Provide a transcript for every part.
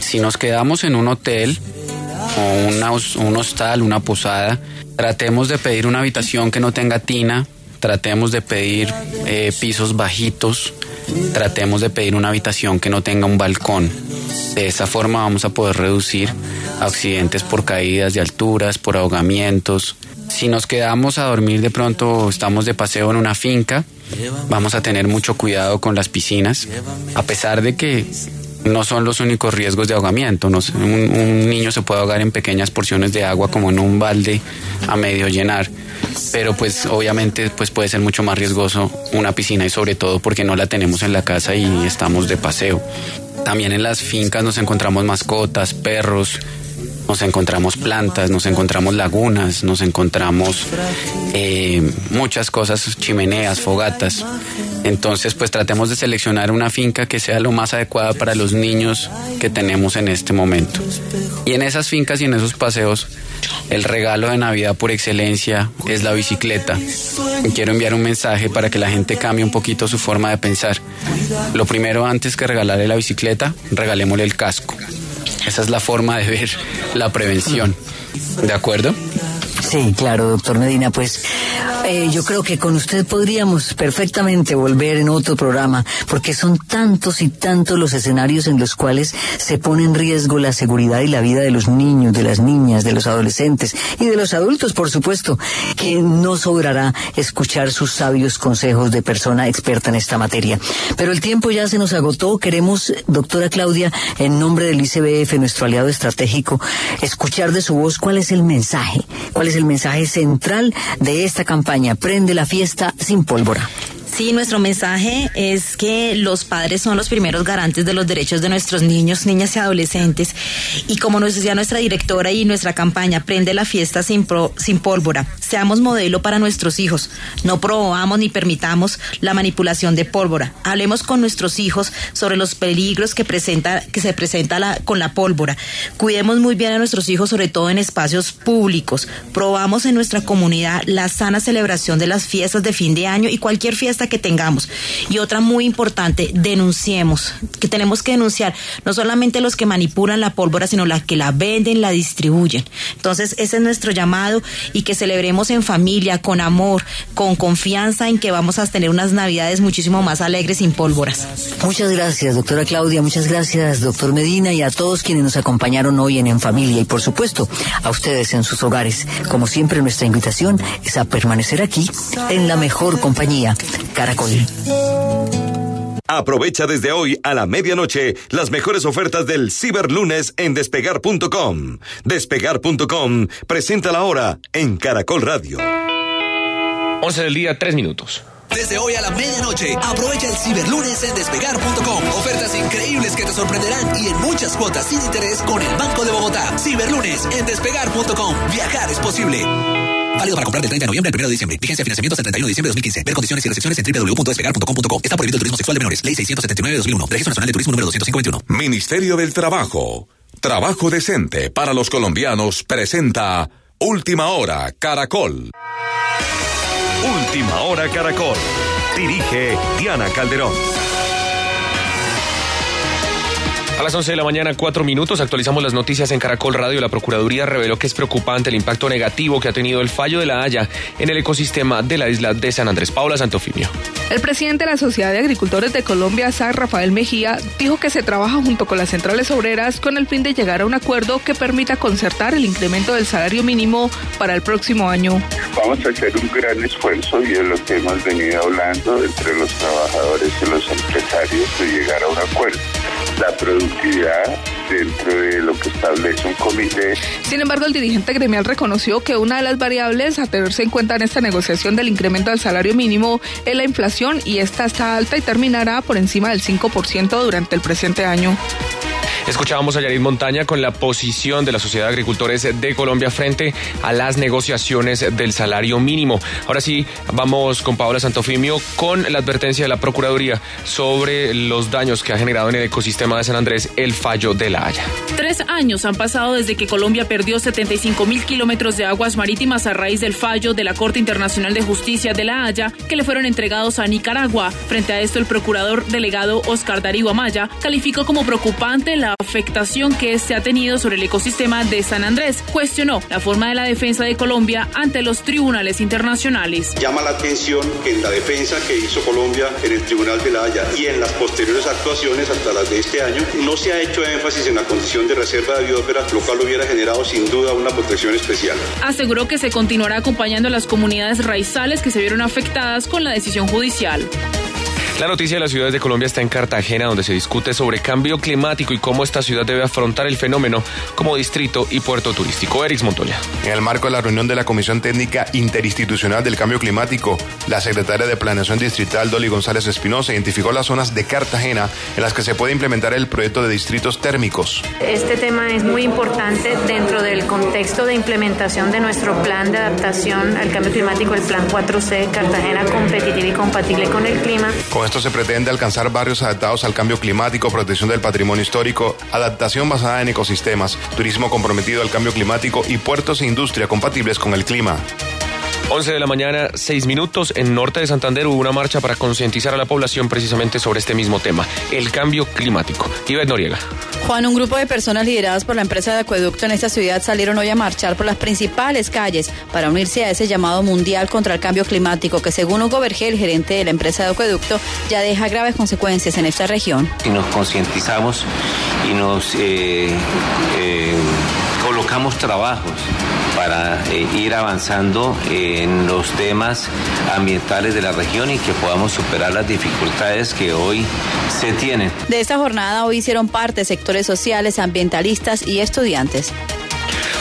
Si nos quedamos en un hotel o un hostal, una posada, tratemos de pedir una habitación que no tenga tina, tratemos de pedir eh, pisos bajitos, tratemos de pedir una habitación que no tenga un balcón. De esa forma vamos a poder reducir accidentes por caídas de alturas, por ahogamientos. Si nos quedamos a dormir de pronto, estamos de paseo en una finca, vamos a tener mucho cuidado con las piscinas, a pesar de que no son los únicos riesgos de ahogamiento. un, niño se puede ahogar en pequeñas porciones de agua como en un balde a medio llenar, pero pues obviamente pues puede ser mucho más riesgoso una piscina y sobre todo porque no la tenemos en la casa y estamos de paseo. También en las fincas nos encontramos mascotas, perros, nos encontramos plantas, nos encontramos lagunas, nos encontramos eh, muchas cosas, chimeneas, fogatas. Entonces, pues tratemos de seleccionar una finca que sea lo más adecuada para los niños que tenemos en este momento. Y en esas fincas y en esos paseos, el regalo de Navidad por excelencia es la bicicleta. quiero enviar un mensaje para que la gente cambie un poquito su forma de pensar. Lo primero, antes que regalarle la bicicleta, regalémosle el casco. Esa es la forma de ver la prevención. ¿De acuerdo? Sí, claro, doctor Medina, pues eh, yo creo que con usted podríamos perfectamente volver en otro programa, porque son tantos y tantos los escenarios en los cuales se pone en riesgo la seguridad y la vida de los niños, de las niñas, de los adolescentes y de los adultos, por supuesto, que no sobrará escuchar sus sabios consejos de persona experta en esta materia. Pero el tiempo ya se nos agotó. Queremos, doctora Claudia, en nombre del ICBF, nuestro aliado estratégico, escuchar de su voz cuál es el mensaje, cuál es el mensaje central de esta campaña. Prende la fiesta sin pólvora. Sí, nuestro mensaje es que los padres son los primeros garantes de los derechos de nuestros niños, niñas y adolescentes. Y como nos decía nuestra directora y nuestra campaña, prende la fiesta sin, pólvora. Seamos modelo para nuestros hijos. No probamos ni permitamos la manipulación de pólvora. Hablemos con nuestros hijos sobre los peligros que, presenta, que se presenta con la pólvora. Cuidemos muy bien a nuestros hijos, sobre todo en espacios públicos. Probamos en nuestra comunidad la sana celebración de las fiestas de fin de año y cualquier fiesta que tengamos. Y otra muy importante, denunciemos, que tenemos que denunciar no solamente los que manipulan la pólvora, sino las que la venden, la distribuyen. Entonces, ese es nuestro llamado y que celebremos en familia, con amor, con confianza en que vamos a tener unas navidades muchísimo más alegres sin pólvoras. Muchas gracias, doctora Claudia, muchas gracias, doctor Medina, y a todos quienes nos acompañaron hoy en En Familia y, por supuesto, a ustedes en sus hogares. Como siempre, nuestra invitación es a permanecer aquí en la mejor compañía Caracol. Aprovecha desde hoy a la medianoche las mejores ofertas del Ciberlunes en despegar.com. Despegar.com presenta la hora en Caracol Radio. 11 del día, 3 minutos. Desde hoy a la medianoche, aprovecha el Ciberlunes en despegar.com. Ofertas increíbles que te sorprenderán y en muchas cuotas sin interés con el Banco de Bogotá. Ciberlunes en despegar.com. Viajar es posible. Válido para comprar del 30 de noviembre al 1 de diciembre. Vigencia de financiamiento hasta el 31 de diciembre de 2015. Ver condiciones y restricciones en www.despegar.com.co. Está prohibido el turismo sexual de menores. Ley 679 de 2001. Registro Nacional de Turismo número 251. Ministerio del Trabajo. Trabajo decente para los colombianos presenta Última Hora Caracol. Última Hora Caracol. Dirige Diana Calderón. A las 11 de la mañana, cuatro minutos, actualizamos las noticias en Caracol Radio. La Procuraduría reveló que es preocupante el impacto negativo que ha tenido el fallo de la Haya en el ecosistema de la isla de San Andrés. Paula Santofimio. El presidente de la Sociedad de Agricultores de Colombia, San Rafael Mejía, dijo que se trabaja junto con las centrales obreras con el fin de llegar a un acuerdo que permita concertar el incremento del salario mínimo para el próximo año. Vamos a hacer un gran esfuerzo y es lo que hemos venido hablando entre los trabajadores y los empresarios de llegar a un acuerdo. La dentro de lo que establece un comité. Sin embargo, el dirigente gremial reconoció que una de las variables a tenerse en cuenta en esta negociación del incremento del salario mínimo es la inflación y esta está alta y terminará por encima del 5% durante el presente año. Escuchábamos a Yarid Montaña con la posición de la Sociedad de Agricultores de Colombia frente a las negociaciones del salario mínimo. Ahora sí, vamos con Paola Santofimio con la advertencia de la Procuraduría sobre los daños que ha generado en el ecosistema de San Andrés el fallo de la Haya. Tres años han pasado desde que Colombia perdió 75 mil kilómetros de aguas marítimas a raíz del fallo de la Corte Internacional de Justicia de La Haya que le fueron entregados a Nicaragua. Frente a esto, el procurador delegado Oscar Darío Amaya calificó como preocupante la afectación que se ha tenido sobre el ecosistema de San Andrés. Cuestionó la forma de la defensa de Colombia ante los tribunales internacionales. Llama la atención que en la defensa que hizo Colombia en el Tribunal de La Haya y en las posteriores actuaciones hasta las de este año, no se ha hecho énfasis en la condición de reserva de biosfera, lo cual hubiera generado sin duda una protección especial. Aseguró que se continuará acompañando a las comunidades raizales que se vieron afectadas con la decisión judicial. La noticia de las ciudades de Colombia está en Cartagena, donde se discute sobre cambio climático y cómo esta ciudad debe afrontar el fenómeno como distrito y puerto turístico. Erix Montoya. En el marco de la reunión de la Comisión Técnica Interinstitucional del Cambio Climático, la secretaria de Planeación Distrital, Dolly González Espinosa, identificó las zonas de Cartagena en las que se puede implementar el proyecto de distritos térmicos. Este tema es muy importante dentro del contexto de implementación de nuestro plan de adaptación al cambio climático, el Plan 4C, Cartagena competitiva y compatible con el clima. Con esto se pretende alcanzar barrios adaptados al cambio climático, protección del patrimonio histórico, adaptación basada en ecosistemas, turismo comprometido al cambio climático y puertos e industria compatibles con el clima. 11 de la mañana, 6 minutos. En norte de Santander hubo una marcha para concientizar a la población precisamente sobre este mismo tema, el cambio climático. Ivette Noriega. Juan, un grupo de personas lideradas por la empresa de acueducto en esta ciudad salieron hoy a marchar por las principales calles para unirse a ese llamado mundial contra el cambio climático que según Hugo Vergel, gerente de la empresa de acueducto, ya deja graves consecuencias en esta región. Si nos concientizamos y nos eh, eh, colocamos trabajos para eh, ir avanzando en los temas ambientales de la región y que podamos superar las dificultades que hoy se tienen. De esta jornada hoy hicieron parte sectores sociales, ambientalistas y estudiantes.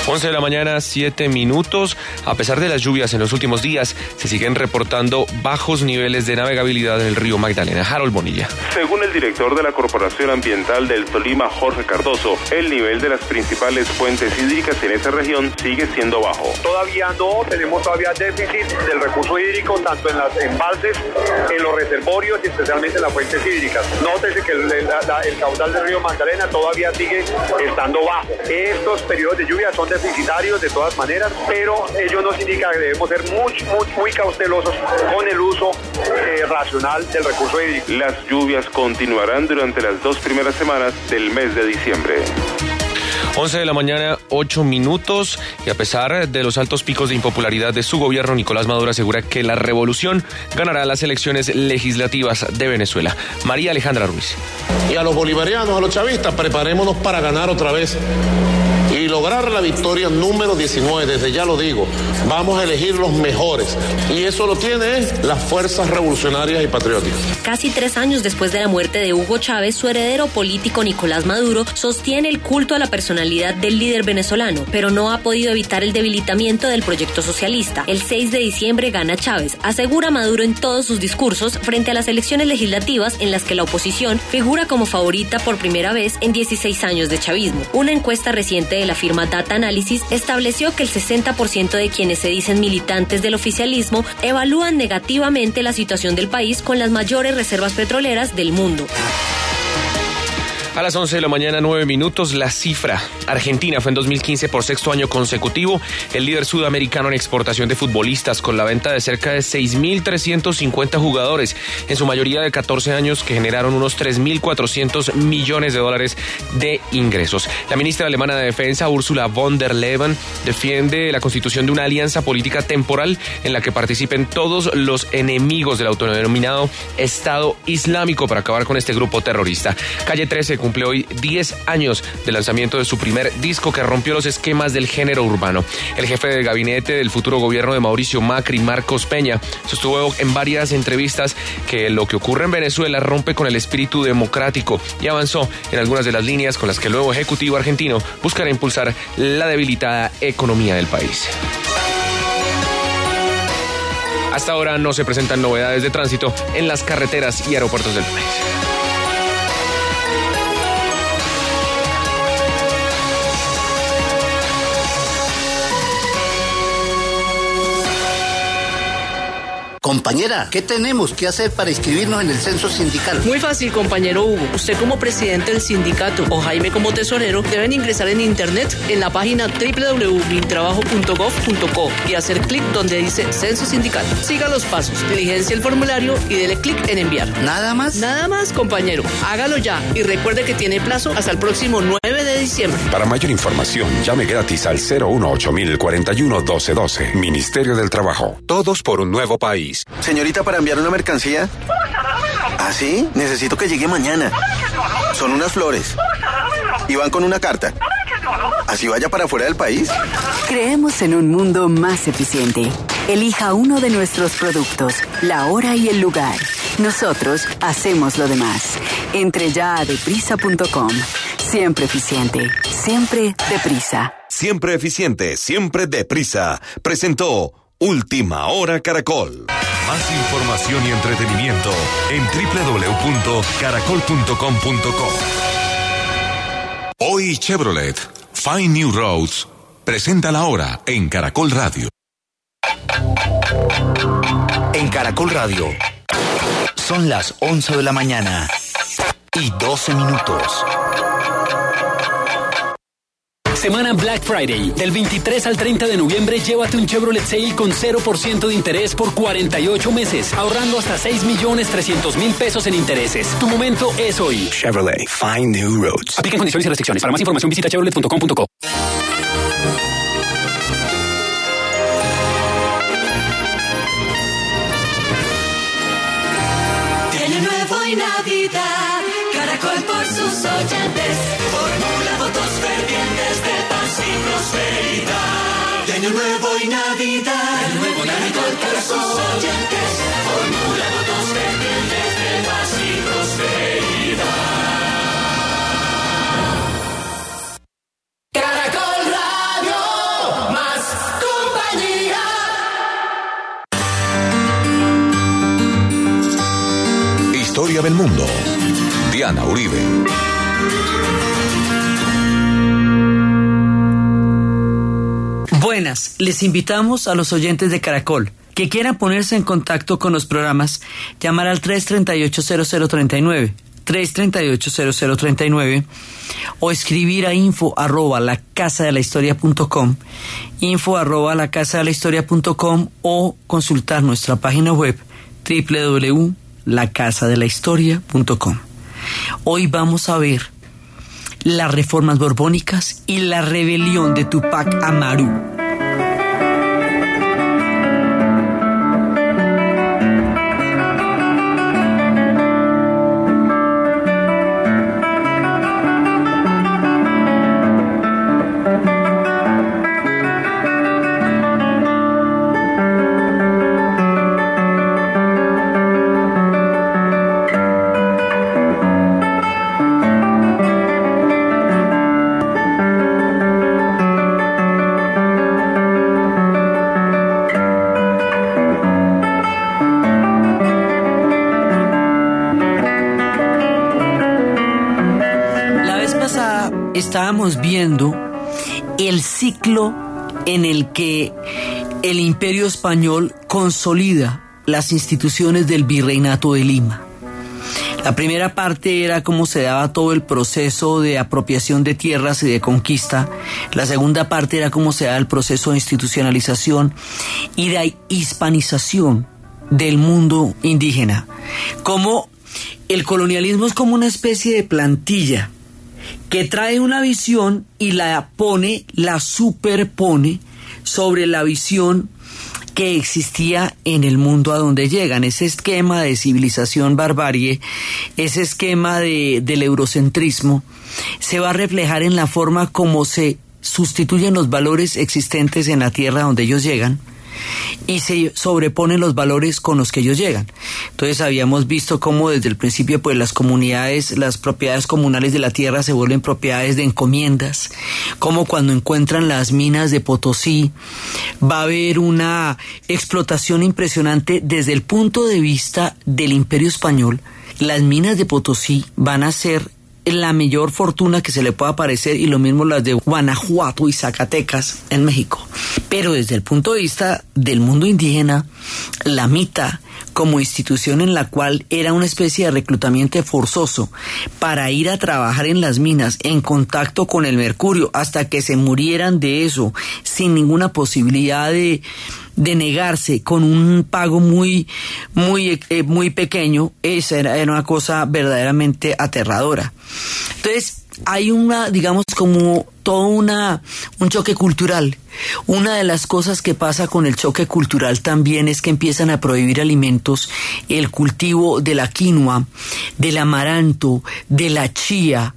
11 de la mañana, 7 minutos. A pesar de las lluvias en los últimos días, se siguen reportando bajos niveles de navegabilidad en el río Magdalena. Harold Bonilla. Según el director de la Corporación Ambiental del Tolima, Jorge Cardoso, el nivel de las principales fuentes hídricas en esa región sigue siendo bajo. Todavía no, tenemos todavía déficit del recurso hídrico, tanto en las embalses, en los reservorios y especialmente en las fuentes hídricas. Nótese que el, el caudal del río Magdalena todavía sigue estando bajo. Estos periodos de lluvia son deficitarios de todas maneras, pero ello nos indica que debemos ser muy, muy, muy cautelosos con el uso eh, racional del recurso hídrico. Las lluvias continuarán durante las dos primeras semanas del mes de diciembre. 11 de la mañana, 8 minutos, y a pesar de los altos picos de impopularidad de su gobierno, Nicolás Maduro asegura que la revolución ganará las elecciones legislativas de Venezuela. María Alejandra Ruiz. Y a los bolivarianos, a los chavistas, preparémonos para ganar otra vez y lograr la victoria número 19, desde ya lo digo, vamos a elegir los mejores y eso lo tiene las fuerzas revolucionarias y patrióticas. Casi tres años después de la muerte de Hugo Chávez, su heredero político Nicolás Maduro sostiene el culto a la personalidad del líder venezolano, pero no ha podido evitar el debilitamiento del proyecto socialista. El 6 de diciembre gana Chávez, asegura Maduro en todos sus discursos frente a las elecciones legislativas en las que la oposición figura como favorita por primera vez en 16 años de chavismo. Una encuesta reciente de la firma Data Analysis estableció que el 60% de quienes se dicen militantes del oficialismo evalúan negativamente la situación del país con las mayores reservas petroleras del mundo. A las 11 de la mañana, 9 minutos, la cifra. Argentina fue en 2015 por sexto año consecutivo el líder sudamericano en exportación de futbolistas con la venta de cerca de 6.350 jugadores, en su mayoría de 14 años que generaron unos 3.400 millones de dólares de ingresos. La ministra alemana de Defensa, Ursula von der Leyen, defiende la constitución de una alianza política temporal en la que participen todos los enemigos del autodenominado Estado Islámico para acabar con este grupo terrorista. Calle 13 cumple hoy 10 años del lanzamiento de su primer disco que rompió los esquemas del género urbano. El jefe de gabinete del futuro gobierno de Mauricio Macri, Marcos Peña, sostuvo en varias entrevistas que lo que ocurre en Venezuela rompe con el espíritu democrático y avanzó en algunas de las líneas con las que el nuevo Ejecutivo argentino buscará impulsar la debilitada economía del país. Hasta ahora no se presentan novedades de tránsito en las carreteras y aeropuertos del país. Compañera, ¿qué tenemos que hacer para inscribirnos en el censo sindical? Muy fácil, compañero Hugo. Usted como presidente del sindicato o Jaime como tesorero deben ingresar en internet en la página www.mintrabajo.gov.co y hacer clic donde dice censo sindical. Siga los pasos, diligencia el formulario y dele clic en enviar. ¿Nada más? Nada más, compañero. Hágalo ya y recuerde que tiene plazo hasta el próximo 9 de diciembre. Para mayor información, llame gratis al 018 41 1212. Ministerio del Trabajo. Todos por un nuevo país. Señorita, para enviar una mercancía. ¿Ah, sí? Necesito que llegue mañana. Son unas flores. Y van con una carta. ¿Así vaya para fuera del país? Creemos en un mundo más eficiente. Elija uno de nuestros productos, la hora y el lugar. Nosotros hacemos lo demás. Entre ya a deprisa.com. Siempre eficiente, siempre deprisa. Siempre eficiente, siempre deprisa. Presentó Última Hora Caracol. Más información y entretenimiento en www.caracol.com.co. Hoy Chevrolet, Find New Roads, presenta la hora en Caracol Radio. En Caracol Radio, son las 11 de la mañana y 12 minutos. Semana Black Friday. Del 23 al 30 de noviembre, llévate un Chevrolet Sale con 0% de interés por 48 meses, ahorrando hasta 6 millones 300 mil pesos en intereses. Tu momento es hoy. Chevrolet, find new roads. Aplican condiciones y restricciones. Para más información visita chevrolet.com.co. Tiene nuevo y Navidad, Caracol por sus oyentes, De año nuevo y Navidad, de nuevo Caracol por sus oyentes, formula votos fervientes de paz y. Caracol Radio, más compañía. Historia del mundo. Diana Uribe. Les invitamos a los oyentes de Caracol que quieran ponerse en contacto con los programas, llamar al 338-0039, 338-0039 o escribir a info arroba la casa de la historia punto com, info arroba la casa de la historia punto com o consultar nuestra página web www.lacasadelahistoria.com. Hoy vamos a ver las reformas borbónicas y la rebelión de Tupac Amaru. Estábamos viendo el ciclo en el que el imperio español consolida las instituciones del virreinato de Lima. La primera parte era cómo se daba todo el proceso de apropiación de tierras y de conquista. La segunda parte era cómo se daba el proceso de institucionalización y de hispanización del mundo indígena. Cómo el colonialismo es como una especie de plantilla que trae una visión y la pone, la superpone sobre la visión que existía en el mundo a donde llegan. Ese esquema de civilización barbarie, ese esquema de, del eurocentrismo, se va a reflejar en la forma como se sustituyen los valores existentes en la tierra donde ellos llegan y se sobreponen los valores con los que ellos llegan. Entonces habíamos visto cómo desde el principio pues las comunidades, las propiedades comunales de la tierra se vuelven propiedades de encomiendas, como cuando encuentran las minas de Potosí va a haber una explotación impresionante desde el punto de vista del imperio español. Las minas de Potosí van a ser la mayor fortuna que se le pueda parecer y lo mismo las de Guanajuato y Zacatecas en México. Pero desde el punto de vista del mundo indígena, la mita como institución en la cual era una especie de reclutamiento forzoso para ir a trabajar en las minas en contacto con el mercurio hasta que se murieran de eso sin ninguna posibilidad de, de negarse con un pago muy muy eh, muy pequeño esa era, era una cosa verdaderamente aterradora. Entonces hay una, digamos, como todo una, un choque cultural. Una de las cosas que pasa con el choque cultural también es que empiezan a prohibir alimentos, el cultivo de la quinoa, del amaranto, de la chía.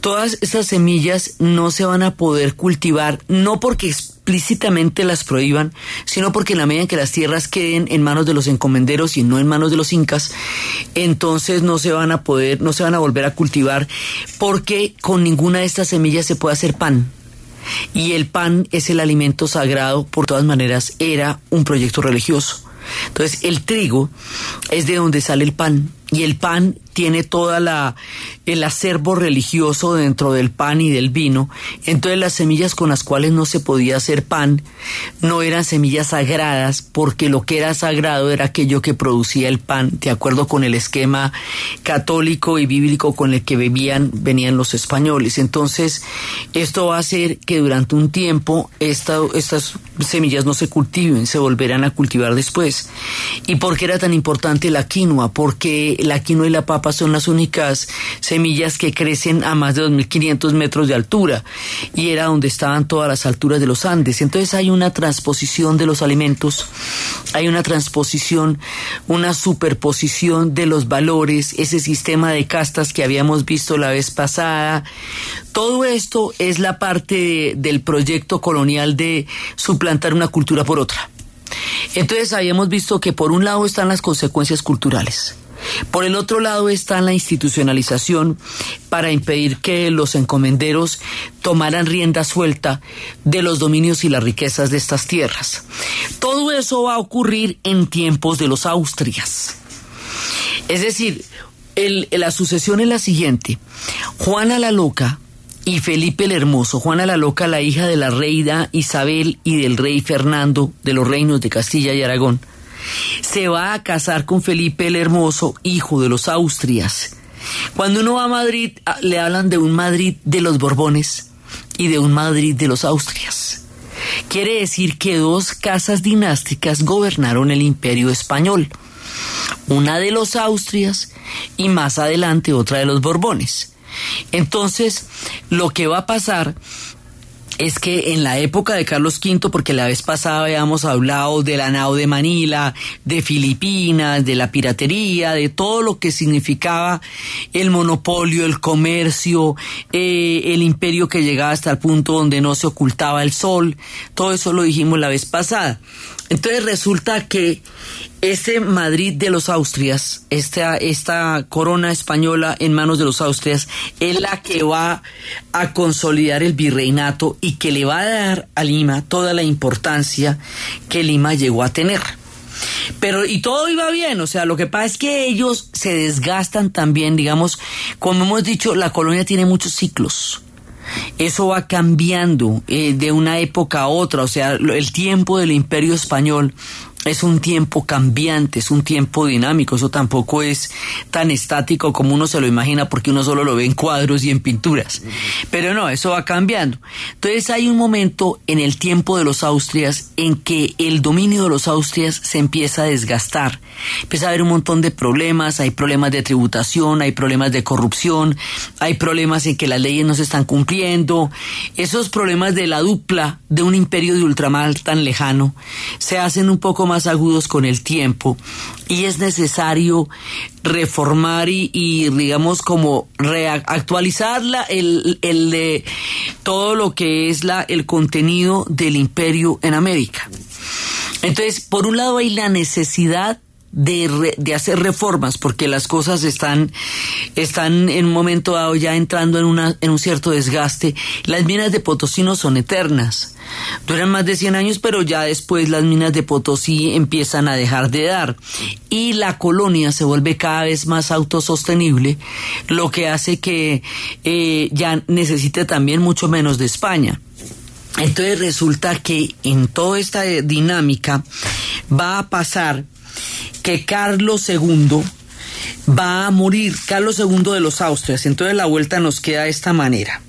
Todas esas semillas no se van a poder cultivar, no porque explícitamente las prohíban, sino porque en la medida en que las tierras queden en manos de los encomenderos y no en manos de los incas, entonces no se van a poder, no se van a volver a cultivar, porque con ninguna de estas semillas se puede hacer Y el pan es el alimento sagrado, por todas maneras, era un proyecto religioso. Entonces, el trigo es de donde sale el pan y el pan tiene toda la el acervo religioso dentro del pan y del vino. Entonces las semillas con las cuales no se podía hacer pan no eran semillas sagradas porque lo que era sagrado era aquello que producía el pan, de acuerdo con el esquema católico y bíblico con el que bebían venían los españoles. Entonces esto va a hacer que durante un tiempo esta, estas semillas no se cultiven, se volverán a cultivar después. ¿Y por qué era tan importante la quinoa? Porque la quinoa y la papa son las únicas semillas que crecen a más de 2.500 metros de altura y era donde estaban todas las alturas de los Andes. Entonces hay una transposición de los alimentos, hay una transposición, una superposición de los valores, ese sistema de castas que habíamos visto la vez pasada. Todo esto es la parte de, del proyecto colonial de suplantar una cultura por otra. Entonces habíamos visto que por un lado están las consecuencias culturales por el otro lado está la institucionalización para impedir que los encomenderos tomaran rienda suelta de los dominios y las riquezas de estas tierras. Todo eso va a ocurrir en tiempos de los Austrias. Es decir, la sucesión es la siguiente. Juana la Loca y Felipe el Hermoso, Juana la Loca, la hija de la reina Isabel y del rey Fernando de los reinos de Castilla y Aragón, se va a casar con Felipe el Hermoso, hijo de los Austrias. Cuando uno va a Madrid, ah, le hablan de un Madrid de los Borbones y de un Madrid de los Austrias. Quiere decir que dos casas dinásticas gobernaron el imperio español. Una de los Austrias y más adelante otra de los Borbones. Entonces, lo que va a pasar es que en la época de Carlos V, porque la vez pasada habíamos hablado de la nao de Manila, de Filipinas, de la piratería, de todo lo que significaba el monopolio, el comercio, eh, el imperio que llegaba hasta el punto donde no se ocultaba el sol, todo eso lo dijimos la vez pasada. Entonces resulta que este Madrid de los Austrias, esta, esta corona española en manos de los Austrias, es la que va a consolidar el virreinato y que le va a dar a Lima toda la importancia que Lima llegó a tener. Pero, y todo iba bien, o sea, lo que pasa es que ellos se desgastan también, digamos, como hemos dicho, la colonia tiene muchos ciclos. Eso va cambiando eh, de una época a otra, o sea, el tiempo del imperio español es un tiempo cambiante, es un tiempo dinámico, eso tampoco es tan estático como uno se lo imagina porque uno solo lo ve en cuadros y en pinturas. Pero no, eso va cambiando. Entonces hay un momento en el tiempo de los Austrias en que el dominio de los Austrias se empieza a desgastar. Empieza a haber un montón de problemas, hay problemas de tributación, hay problemas de corrupción, hay problemas en que las leyes no se están cumpliendo. Esos problemas de la dupla de un imperio de ultramar tan lejano se hacen un poco más más agudos con el tiempo y es necesario reformar y, digamos como actualizar el, el, todo lo que es la, el contenido del imperio en América. Entonces, por un lado hay la necesidad de, de, hacer reformas porque las cosas están, están en un momento dado ya entrando en, una, en un cierto desgaste. Las minas de Potosí no son eternas. Duran más de 100 años, pero ya después las minas de Potosí empiezan a dejar de dar. Y la colonia se vuelve cada vez más autosostenible, lo que hace que eh, ya necesite también mucho menos de España. Entonces resulta que en toda esta dinámica va a pasar que Carlos II va a morir, Carlos II de los Austrias. Entonces la vuelta nos queda de esta manera.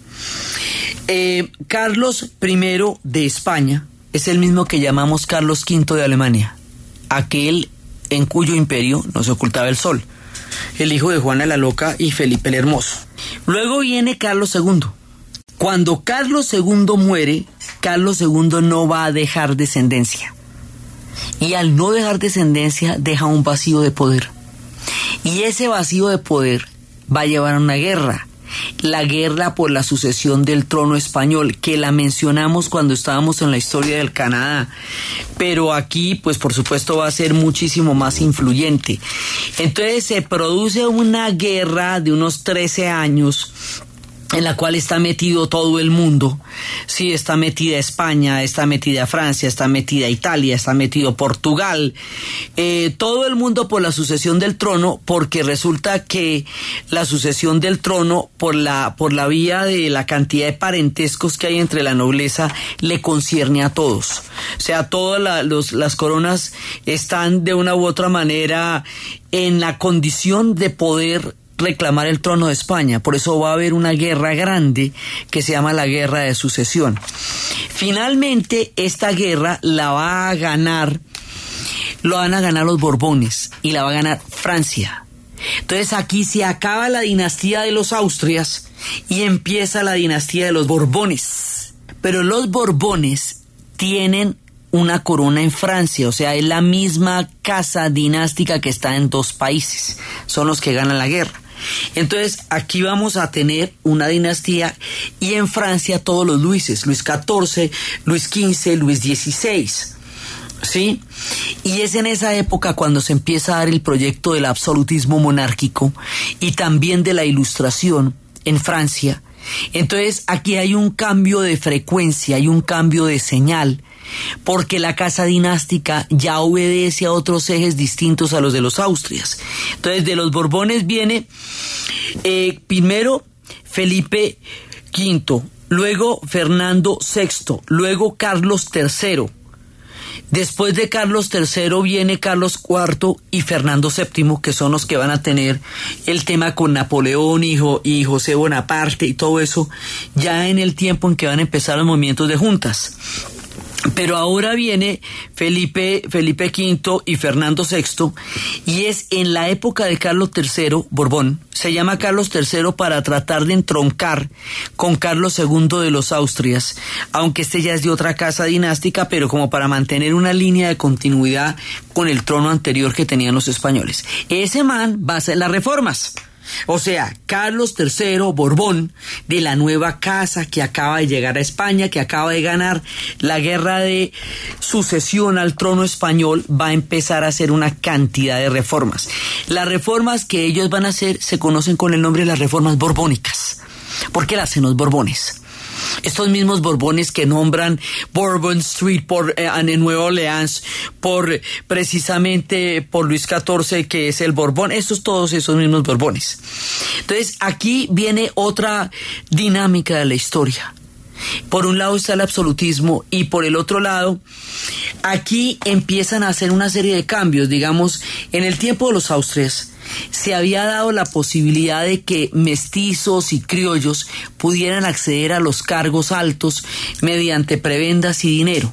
Eh, Carlos I de España es el mismo que llamamos Carlos V de Alemania, aquel en cuyo imperio nos ocultaba el sol, el hijo de Juana la Loca y Felipe el Hermoso. Luego viene Carlos II. Cuando Carlos II muere, Carlos II no va a dejar descendencia. Y al no dejar descendencia, deja un vacío de poder. Y ese vacío de poder va a llevar a una guerra la guerra por la sucesión del trono español, que la mencionamos cuando estábamos en la historia del Canadá, pero aquí pues por supuesto va a ser muchísimo más influyente. Entonces se produce una guerra de unos 13 años en la cual está metido todo el mundo. Sí, está metida España, está metida Francia, está metida Italia, está metido Portugal, eh, todo el mundo por la sucesión del trono, porque resulta que la sucesión del trono por la, por la vía de la cantidad de parentescos que hay entre la nobleza le concierne a todos. O sea, todas las coronas están de una u otra manera en la condición de poder reclamar el trono de España. Por eso va a haber una guerra grande que se llama la guerra de sucesión. Finalmente, esta guerra la va a ganar, lo van a ganar los Borbones y la va a ganar Francia. Entonces aquí se acaba la dinastía de los Austrias y empieza la dinastía de los Borbones. Pero los Borbones tienen una corona en Francia, o sea, es la misma casa dinástica que está en dos países, son los que ganan la guerra. Entonces, aquí vamos a tener una dinastía y en Francia todos los Luises, Luis XIV, Luis XV, Luis XVI. ¿Sí? Y es en esa época cuando se empieza a dar el proyecto del absolutismo monárquico y también de la ilustración en Francia. Entonces aquí hay un cambio de frecuencia, hay un cambio de señal porque la casa dinástica ya obedece a otros ejes distintos a los de los Austrias. Entonces, de los Borbones viene eh, primero Felipe V, luego Fernando VI, luego Carlos III. Después de Carlos III viene Carlos IV y Fernando VII, que son los que van a tener el tema con Napoleón y, y José Bonaparte y todo eso, ya en el tiempo en que van a empezar los movimientos de juntas. Pero ahora viene Felipe, Felipe V y Fernando VI, y es en la época de Carlos III, Borbón, se llama Carlos III para tratar de entroncar con Carlos II de los Austrias, aunque este ya es de otra casa dinástica, pero como para mantener una línea de continuidad con el trono anterior que tenían los españoles. Ese man va a hacer las reformas. O sea, Carlos III Borbón, de la nueva casa que acaba de llegar a España, que acaba de ganar la guerra de sucesión al trono español, va a empezar a hacer una cantidad de reformas. Las reformas que ellos van a hacer se conocen con el nombre de las reformas borbónicas. ¿Por qué las hacen los borbones? Estos mismos Borbones que nombran Bourbon Street por eh, en Nueva Orleans por precisamente por Luis XIV que es el Borbón, estos todos esos mismos Borbones. Entonces aquí viene otra dinámica de la historia. Por un lado está el absolutismo y por el otro lado, aquí empiezan a hacer una serie de cambios. Digamos, en el tiempo de los Austrias, se había dado la posibilidad de que mestizos y criollos pudieran acceder a los cargos altos mediante prebendas y dinero.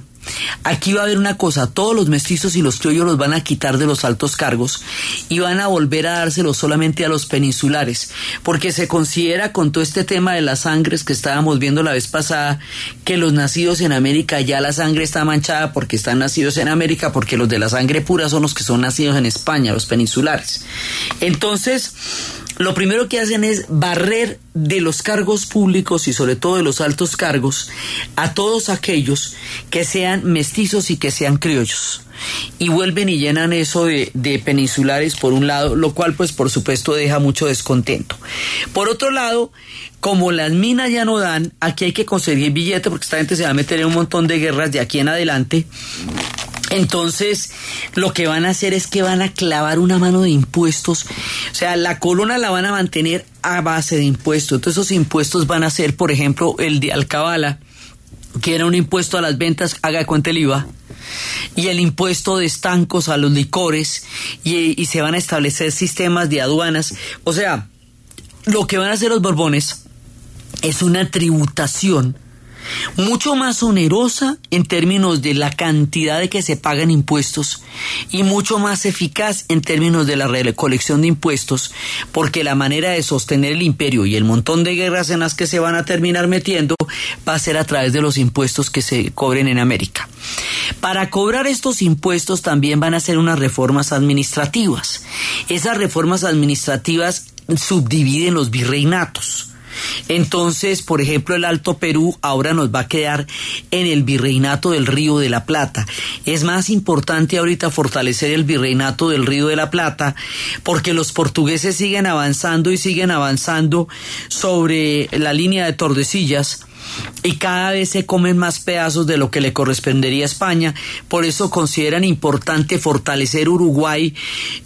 Aquí va a haber una cosa, todos los mestizos y los criollos los van a quitar de los altos cargos y van a volver a dárselos solamente a los peninsulares, porque se considera con todo este tema de las sangres que estábamos viendo la vez pasada, que los nacidos en América ya la sangre está manchada porque están nacidos en América, porque los de la sangre pura son los que son nacidos en España, los peninsulares. Entonces, lo primero que hacen es barrer de los cargos públicos y sobre todo de los altos cargos a todos aquellos que sean mestizos y que sean criollos. Y vuelven y llenan eso de, peninsulares por un lado, lo cual pues por supuesto deja mucho descontento. Por otro lado, como las minas ya no dan, aquí hay que conseguir billete porque esta gente se va a meter en un montón de guerras de aquí en adelante. Entonces, lo que van a hacer es que van a clavar una mano de impuestos. O sea, la corona la van a mantener a base de impuestos. Entonces, esos impuestos van a ser, por ejemplo, el de Alcabala, que era un impuesto a las ventas, haga cuenta el IVA y el impuesto de estancos a los licores y se van a establecer sistemas de aduanas. O sea, lo que van a hacer los Borbones es una tributación mucho más onerosa en términos de la cantidad de que se pagan impuestos y mucho más eficaz en términos de la recolección de impuestos, porque la manera de sostener el imperio y el montón de guerras en las que se van a terminar metiendo va a ser a través de los impuestos que se cobren en América. Para cobrar estos impuestos también van a ser unas reformas administrativas. Esas reformas administrativas subdividen los virreinatos. Entonces, por ejemplo, el Alto Perú ahora nos va a quedar en el virreinato del Río de la Plata. Es más importante ahorita fortalecer el virreinato del Río de la Plata porque los portugueses siguen avanzando y siguen avanzando sobre la línea de Tordesillas y cada vez se comen más pedazos de lo que le correspondería a España. Por eso consideran importante fortalecer Uruguay,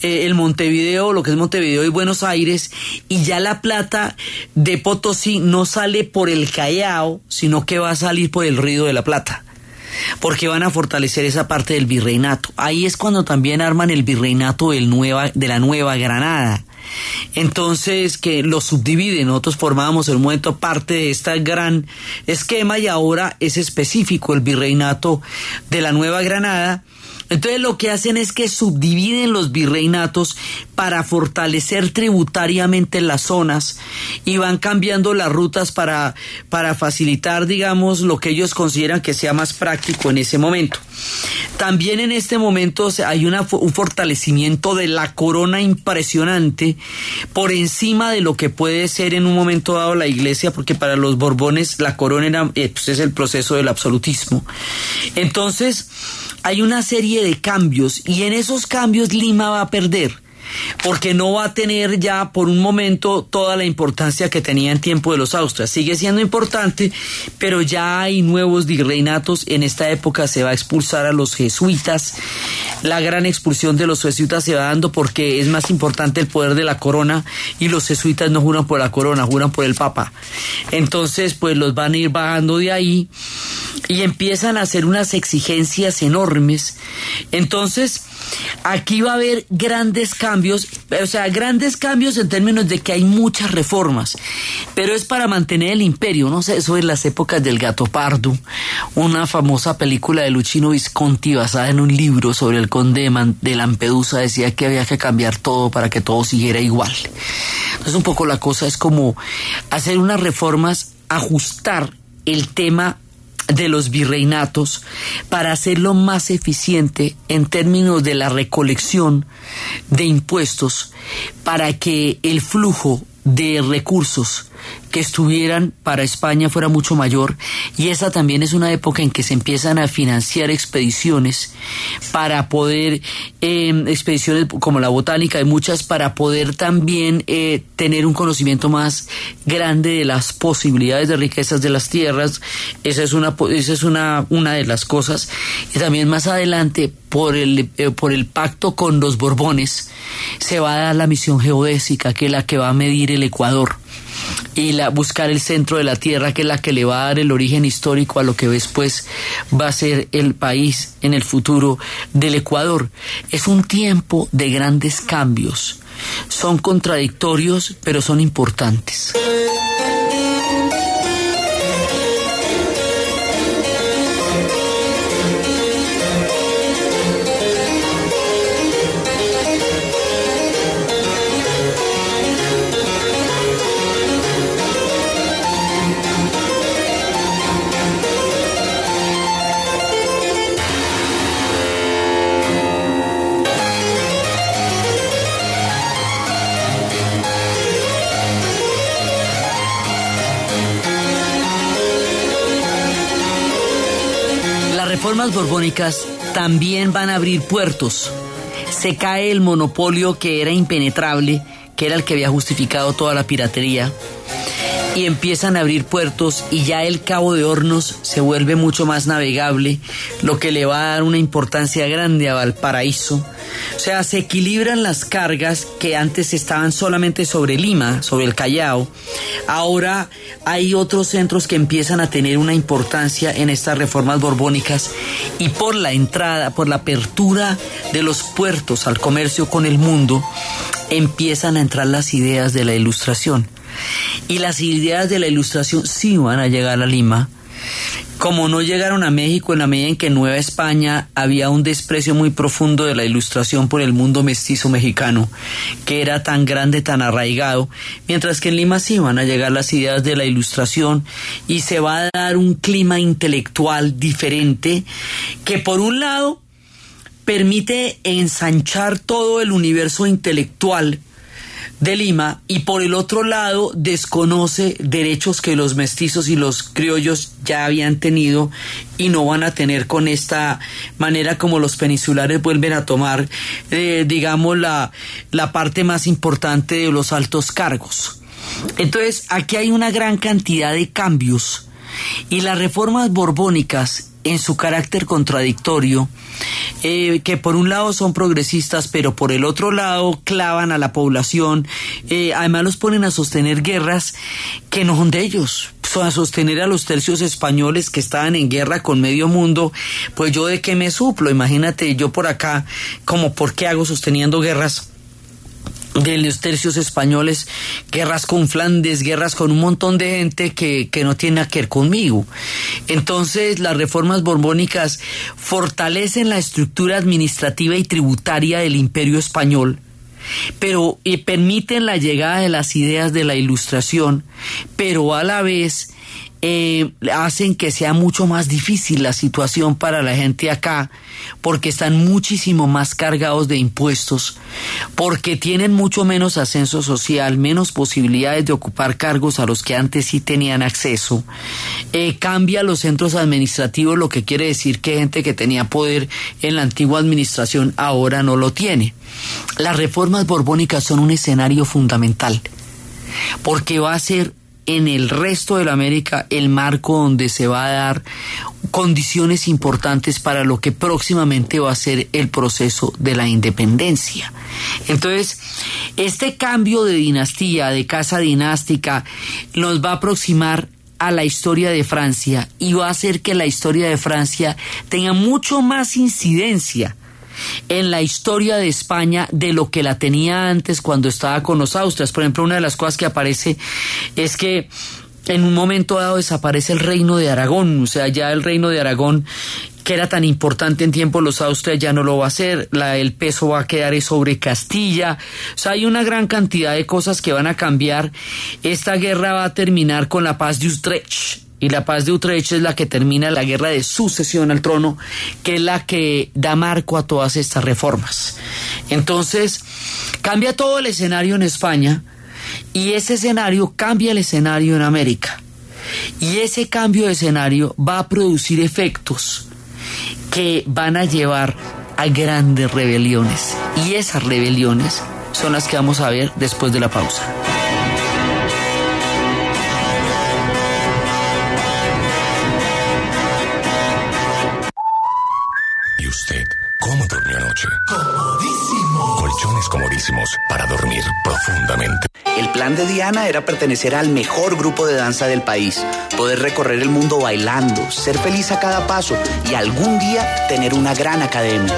eh, el Montevideo, lo que es Montevideo y Buenos Aires, y ya la plata de Potosí no sale por el Callao, sino que va a salir por el Río de la Plata porque van a fortalecer esa parte del virreinato. Ahí es cuando también arman el virreinato nueva, de la Nueva Granada. Entonces, que lo subdividen, nosotros formábamos en un momento parte de este gran esquema y ahora es específico el virreinato de la Nueva Granada entonces lo que hacen es que subdividen los virreinatos para fortalecer tributariamente las zonas y van cambiando las rutas para, para facilitar, digamos, lo que ellos consideran que sea más práctico en ese momento. También en este momento hay un fortalecimiento de la corona impresionante por encima de lo que puede ser en un momento dado la iglesia, porque para los Borbones la corona era, eh, pues es el proceso del absolutismo. Entonces, hay una serie de cambios y en esos cambios Lima va a perder porque no va a tener ya por un momento toda la importancia que tenía en tiempo de los Austrias. Sigue siendo importante, pero ya hay nuevos virreinatos. En esta época se va a expulsar a los jesuitas. La gran expulsión de los jesuitas se va dando porque es más importante el poder de la corona y los jesuitas no juran por la corona, juran por el papa. Entonces, pues los van a ir bajando de ahí y empiezan a hacer unas exigencias enormes. Entonces, aquí va a haber grandes cambios, o sea, grandes cambios en términos de que hay muchas reformas, pero es para mantener el imperio, no sé, eso es las épocas del gato pardo, una famosa película de Luchino Visconti basada en un libro sobre el conde de Lampedusa decía que había que cambiar todo para que todo siguiera igual. Entonces un poco la cosa es como hacer unas reformas, ajustar el tema de los virreinatos para hacerlo más eficiente en términos de la recolección de impuestos para que el flujo de recursos que estuvieran para España fuera mucho mayor y esa también es una época en que se empiezan a financiar expediciones para poder, eh, expediciones como la botánica, hay muchas para poder también eh, tener un conocimiento más grande de las posibilidades de riquezas de las tierras, esa es una, esa es una, una de las cosas. Y también más adelante por el, eh, por el pacto con los Borbones se va a dar la misión geodésica que es la que va a medir el Ecuador y la, buscar el centro de la tierra, que es la que le va a dar el origen histórico a lo que después va a ser el país en el futuro del Ecuador. Es un tiempo de grandes cambios. Son contradictorios, pero son importantes. Reformas borbónicas también van a abrir puertos. Se cae el monopolio que era impenetrable, que era el que había justificado toda la piratería. Y empiezan a abrir puertos y ya el Cabo de Hornos se vuelve mucho más navegable, lo que le va a dar una importancia grande a Valparaíso. O sea, se equilibran las cargas que antes estaban solamente sobre Lima, sobre el Callao. Ahora hay otros centros que empiezan a tener una importancia en estas reformas borbónicas y por la entrada, por la apertura de los puertos al comercio con el mundo, empiezan a entrar las ideas de la ilustración. Y las ideas de la ilustración sí van a llegar a Lima. Como no llegaron a México en la medida en que Nueva España había un desprecio muy profundo de la ilustración por el mundo mestizo mexicano, que era tan grande, tan arraigado, mientras que en Lima sí van a llegar las ideas de la ilustración y se va a dar un clima intelectual diferente que por un lado permite ensanchar todo el universo intelectual de Lima y por el otro lado desconoce derechos que los mestizos y los criollos ya habían tenido y no van a tener con esta manera como los peninsulares vuelven a tomar, eh, digamos, la, la parte más importante de los altos cargos. Entonces, aquí hay una gran cantidad de cambios y las reformas borbónicas en su carácter contradictorio, eh, que por un lado son progresistas, pero por el otro lado clavan a la población, eh, además los ponen a sostener guerras que no son de ellos, a sostener a los tercios españoles que estaban en guerra con medio mundo, pues yo de qué me suplo, imagínate yo por acá, como por qué hago sosteniendo guerras de los tercios españoles, guerras con Flandes, guerras con un montón de gente que, que no tiene que ver conmigo. Entonces, las reformas borbónicas fortalecen la estructura administrativa y tributaria del imperio español, pero permiten la llegada de las ideas de la ilustración, pero a la vez eh, hacen que sea mucho más difícil la situación para la gente acá, porque están muchísimo más cargados de impuestos, porque tienen mucho menos ascenso social, menos posibilidades de ocupar cargos a los que antes sí tenían acceso. Eh, cambia los centros administrativos, lo que quiere decir que gente que tenía poder en la antigua administración ahora no lo tiene. Las reformas borbónicas son un escenario fundamental, porque va a ser en el resto de la América el marco donde se va a dar condiciones importantes para lo que próximamente va a ser el proceso de la independencia. Entonces, este cambio de dinastía, de casa dinástica, nos va a aproximar a la historia de Francia y va a hacer que la historia de Francia tenga mucho más incidencia en la historia de España de lo que la tenía antes cuando estaba con los Austrias. Por ejemplo, una de las cosas que aparece es que en un momento dado desaparece el reino de Aragón, o sea, ya el reino de Aragón que era tan importante en tiempo los Austrias ya no lo va a hacer, la, el peso va a quedar sobre Castilla, o sea, hay una gran cantidad de cosas que van a cambiar. Esta guerra va a terminar con la paz de Utrecht, y la paz de Utrecht es la que termina la guerra de sucesión al trono, que es la que da marco a todas estas reformas. Entonces, cambia todo el escenario en España y ese escenario cambia el escenario en América. Y ese cambio de escenario va a producir efectos que van a llevar a grandes rebeliones. Y esas rebeliones son las que vamos a ver después de la pausa. ¿Cómo durmió anoche? Comodísimo. Colchones comodísimos para dormir profundamente. El plan de Diana era pertenecer al mejor grupo de danza del país, poder recorrer el mundo bailando, ser feliz a cada paso y algún día tener una gran academia.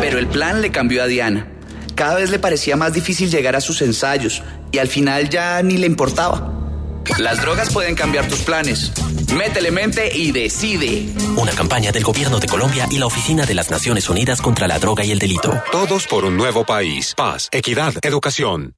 Pero el plan le cambió a Diana. Cada vez le parecía más difícil llegar a sus ensayos y al final ya ni le importaba. Las drogas pueden cambiar tus planes. Métele mente y decide. Una campaña del Gobierno de Colombia y la Oficina de las Naciones Unidas contra la Droga y el Delito. Todos por un nuevo país. Paz, equidad, educación.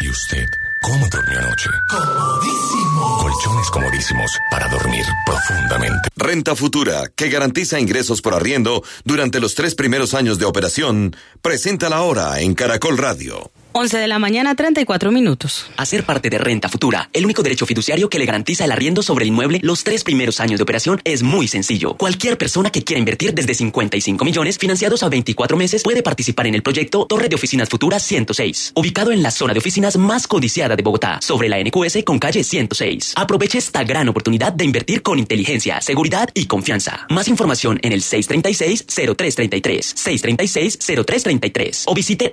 ¿Y usted cómo durmió anoche? Comodísimo. Colchones comodísimos para dormir profundamente. Renta Futura, que garantiza ingresos por arriendo durante los tres primeros años de operación, presenta la hora en Caracol Radio. 11 de la mañana, 34 minutos. Hacer parte de Renta Futura, el único derecho fiduciario que le garantiza el arriendo sobre el inmueble los tres primeros años de operación, es muy sencillo. Cualquier persona que quiera invertir desde 55 millones financiados a 24 meses puede participar en el proyecto Torre de Oficinas Futuras 106, ubicado en la zona de oficinas más codiciada de Bogotá, sobre la NQS con calle 106. Aproveche esta gran oportunidad de invertir con inteligencia, seguridad y confianza. Más información en el 636-0333, 636-0333 o visite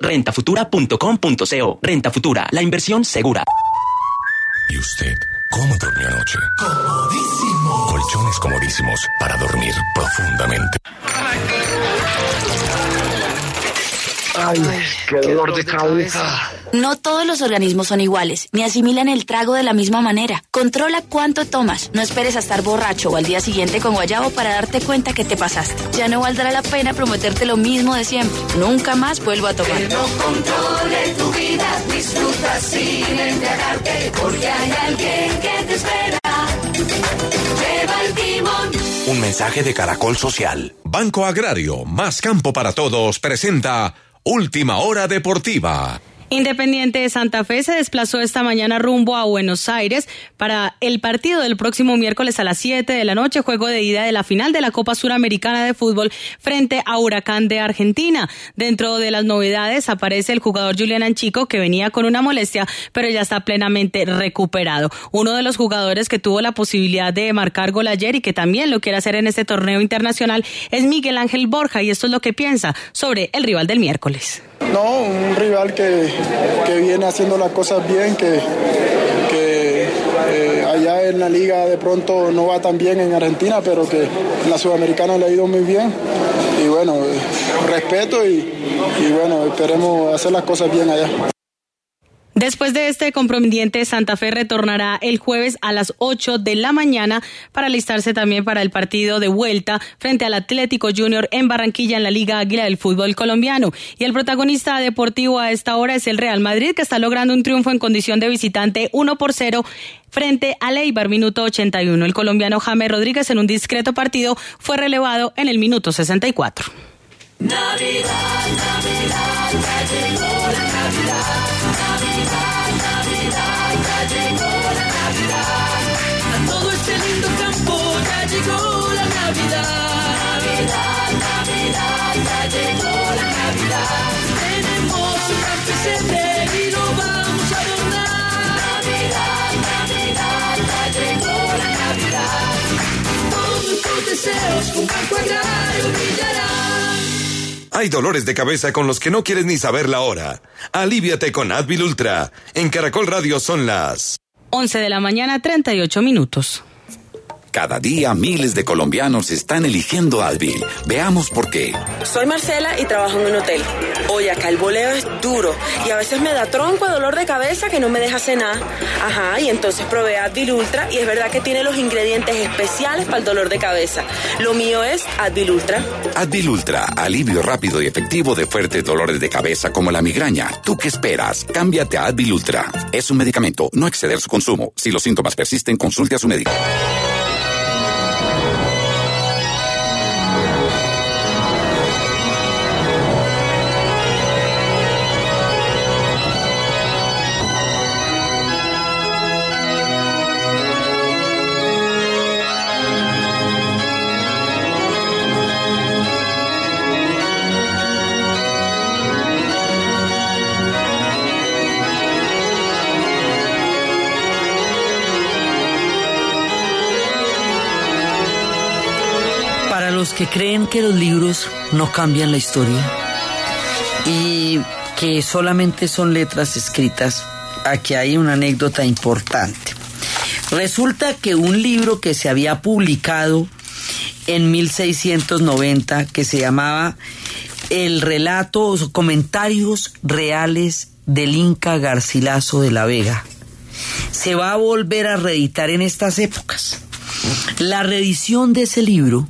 rentafutura.com Renta Futura, la inversión segura. ¿Y usted cómo durmió anoche? Comodísimo. Colchones comodísimos para dormir profundamente. Ay, qué dolor de cabeza. No todos los organismos son iguales, ni asimilan el trago de la misma manera. Controla cuánto tomas. No esperes a estar borracho o al día siguiente con guayabo para darte cuenta que te pasaste. Ya no valdrá la pena prometerte lo mismo de siempre. Nunca más vuelvo a tomar. Que no controle tu vida, disfruta sin embriagarte, porque hay alguien que te espera. Lleva el timón. Un mensaje de Caracol Social. Banco Agrario, más campo para todos, presenta Última Hora Deportiva. Independiente de Santa Fe se desplazó esta mañana rumbo a Buenos Aires para el partido del próximo miércoles a las 7 de la noche, juego de ida de la final de la Copa Suramericana de Fútbol frente a Huracán de Argentina. Dentro de las novedades aparece el jugador Julián Anchico que venía con una molestia, pero ya está plenamente recuperado. Uno de los jugadores que tuvo la posibilidad de marcar gol ayer y que también lo quiere hacer en este torneo internacional es Miguel Ángel Borja y esto es lo que piensa sobre el rival del miércoles. No, un rival que, que viene haciendo las cosas bien, que, eh, allá en la liga de pronto no va tan bien en Argentina, pero que en la Sudamericana le ha ido muy bien. Y bueno, respeto y bueno, esperemos hacer las cosas bien allá. Después de este compromiso, Santa Fe retornará el jueves a las 8 de la mañana para alistarse también para el partido de vuelta frente al Atlético Junior en Barranquilla en la Liga Águila del fútbol colombiano. Y el protagonista deportivo a esta hora es el Real Madrid, que está logrando un triunfo en condición de visitante 1 por 0 frente al Eibar, minuto 81. El colombiano James Rodríguez en un discreto partido fue relevado en el minuto 64. Navidad, Navidad, ya llegó la Navidad. Navidad, llegó la Navidad. Navidad, Navidad, ya llegó la Navidad. Tenemos un gran pesebre y lo vamos a adornar. Navidad, Navidad, ya llegó la Navidad. Todos nuestros deseos con Banco Agrario brillarán. Hay dolores de cabeza con los que no quieres ni saber la hora. Aliviate con Advil Ultra. En Caracol Radio son las 11 de la mañana, 38 minutos. Cada día miles de colombianos están eligiendo Advil. Veamos por qué. Soy Marcela y trabajo en un hotel. Oye, acá el boleo es duro y a veces me da tronco, dolor de cabeza que no me deja cenar. Ajá, y entonces probé Advil Ultra y es verdad que tiene los ingredientes especiales para el dolor de cabeza. Lo mío es Advil Ultra. Advil Ultra, alivio rápido y efectivo de fuertes dolores de cabeza como la migraña. ¿Tú qué esperas? Cámbiate a Advil Ultra. Es un medicamento, no exceder su consumo. Si los síntomas persisten, consulte a su médico. Los que creen que los libros no cambian la historia y que solamente son letras escritas, aquí hay una anécdota importante. Resulta que un libro que se había publicado en 1690, que se llamaba El relato o comentarios reales del Inca Garcilaso de la Vega, se va a volver a reeditar en estas épocas. La reedición de ese libro,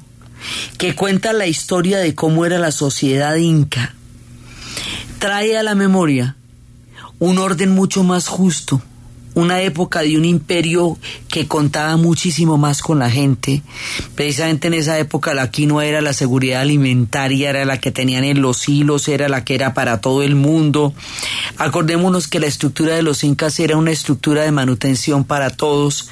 que cuenta la historia de cómo era la sociedad inca, trae a la memoria un orden mucho más justo, una época de un imperio que contaba muchísimo más con la gente. Precisamente en esa época la quinoa era la seguridad alimentaria, era la que tenían en los hilos, era la que era para todo el mundo. Acordémonos que la estructura de los incas era una estructura de manutención para todos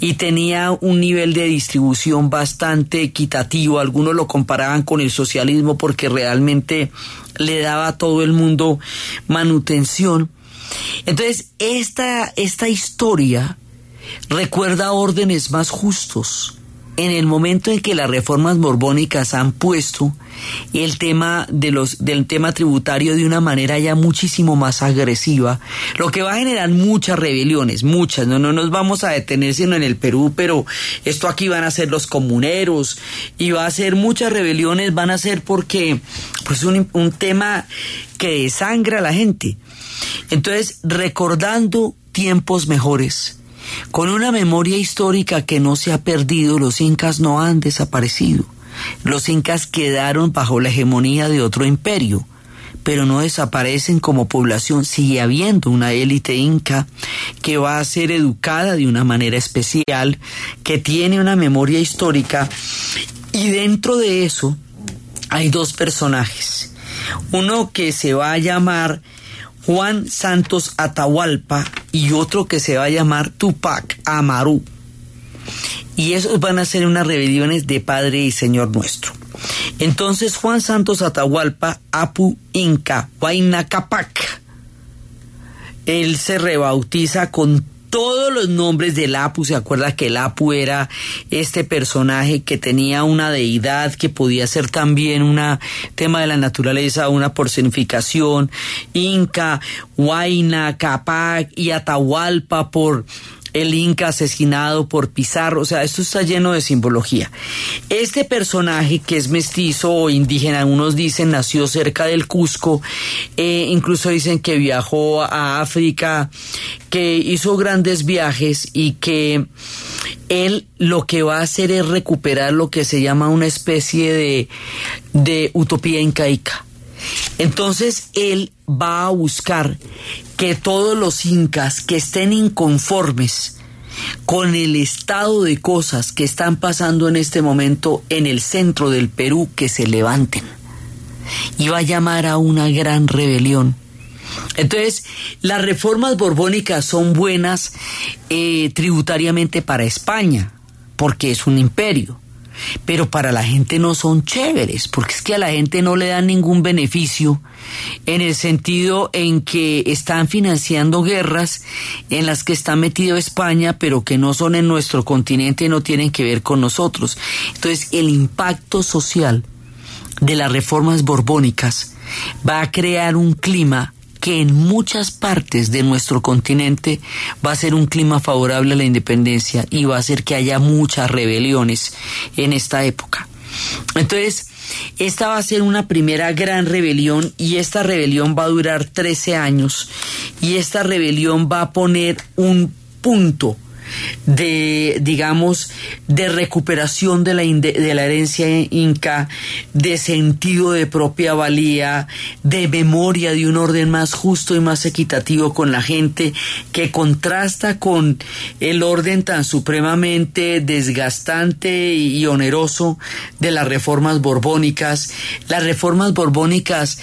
y tenía un nivel de distribución bastante equitativo. Algunos lo comparaban con el socialismo porque realmente le daba a todo el mundo manutención. Entonces, esta, esta historia recuerda órdenes más justos. En el momento en que las reformas borbónicas han puesto el tema de los, del tema tributario de una manera ya muchísimo más agresiva, lo que va a generar muchas rebeliones, muchas, no, no nos vamos a detener sino en el Perú, pero esto aquí van a ser los comuneros y va a ser muchas rebeliones, van a ser porque pues un, un tema que desangra a la gente. Entonces, recordando tiempos mejores, con una memoria histórica que no se ha perdido, los incas no han desaparecido. Los incas quedaron bajo la hegemonía de otro imperio, pero no desaparecen como población. Sigue habiendo una élite inca que va a ser educada de una manera especial, que tiene una memoria histórica, y dentro de eso hay dos personajes. Uno que se va a llamar Juan Santos Atahualpa y otro que se va a llamar Tupac Amaru. Y esos van a ser unas rebeliones de Padre y Señor nuestro. Entonces Juan Santos Atahualpa, Apu Inca, Huayna él se rebautiza con todos los nombres del Apu. Se acuerda que el Apu era este personaje que tenía una deidad que podía ser también un tema de la naturaleza, una personificación. Inca, Huayna, Capac y Atahualpa por el Inca asesinado por Pizarro, o sea, esto está lleno de simbología. Este personaje que es mestizo o indígena, algunos dicen nació cerca del Cusco, eh, incluso dicen que viajó a África, que hizo grandes viajes y que él lo que va a hacer es recuperar lo que se llama una especie de, de utopía incaica. Entonces él va a buscar que todos los incas que estén inconformes con el estado de cosas que están pasando en este momento en el centro del Perú, que se levanten. Y va a llamar a una gran rebelión. Entonces, las reformas borbónicas son buenas eh, tributariamente para España, porque es un imperio pero para la gente no son chéveres, porque es que a la gente no le dan ningún beneficio en el sentido en que están financiando guerras en las que está metido España, pero que no son en nuestro continente y no tienen que ver con nosotros. Entonces, el impacto social de las reformas borbónicas va a crear un clima que en muchas partes de nuestro continente va a ser un clima favorable a la independencia y va a hacer que haya muchas rebeliones en esta época. Entonces, esta va a ser una primera gran rebelión y esta rebelión va a durar 13 años y esta rebelión va a poner un punto de, digamos, de recuperación de la, de la herencia inca, de sentido de propia valía, de memoria de un orden más justo y más equitativo con la gente, que contrasta con el orden tan supremamente desgastante y oneroso de las reformas borbónicas. Las reformas borbónicas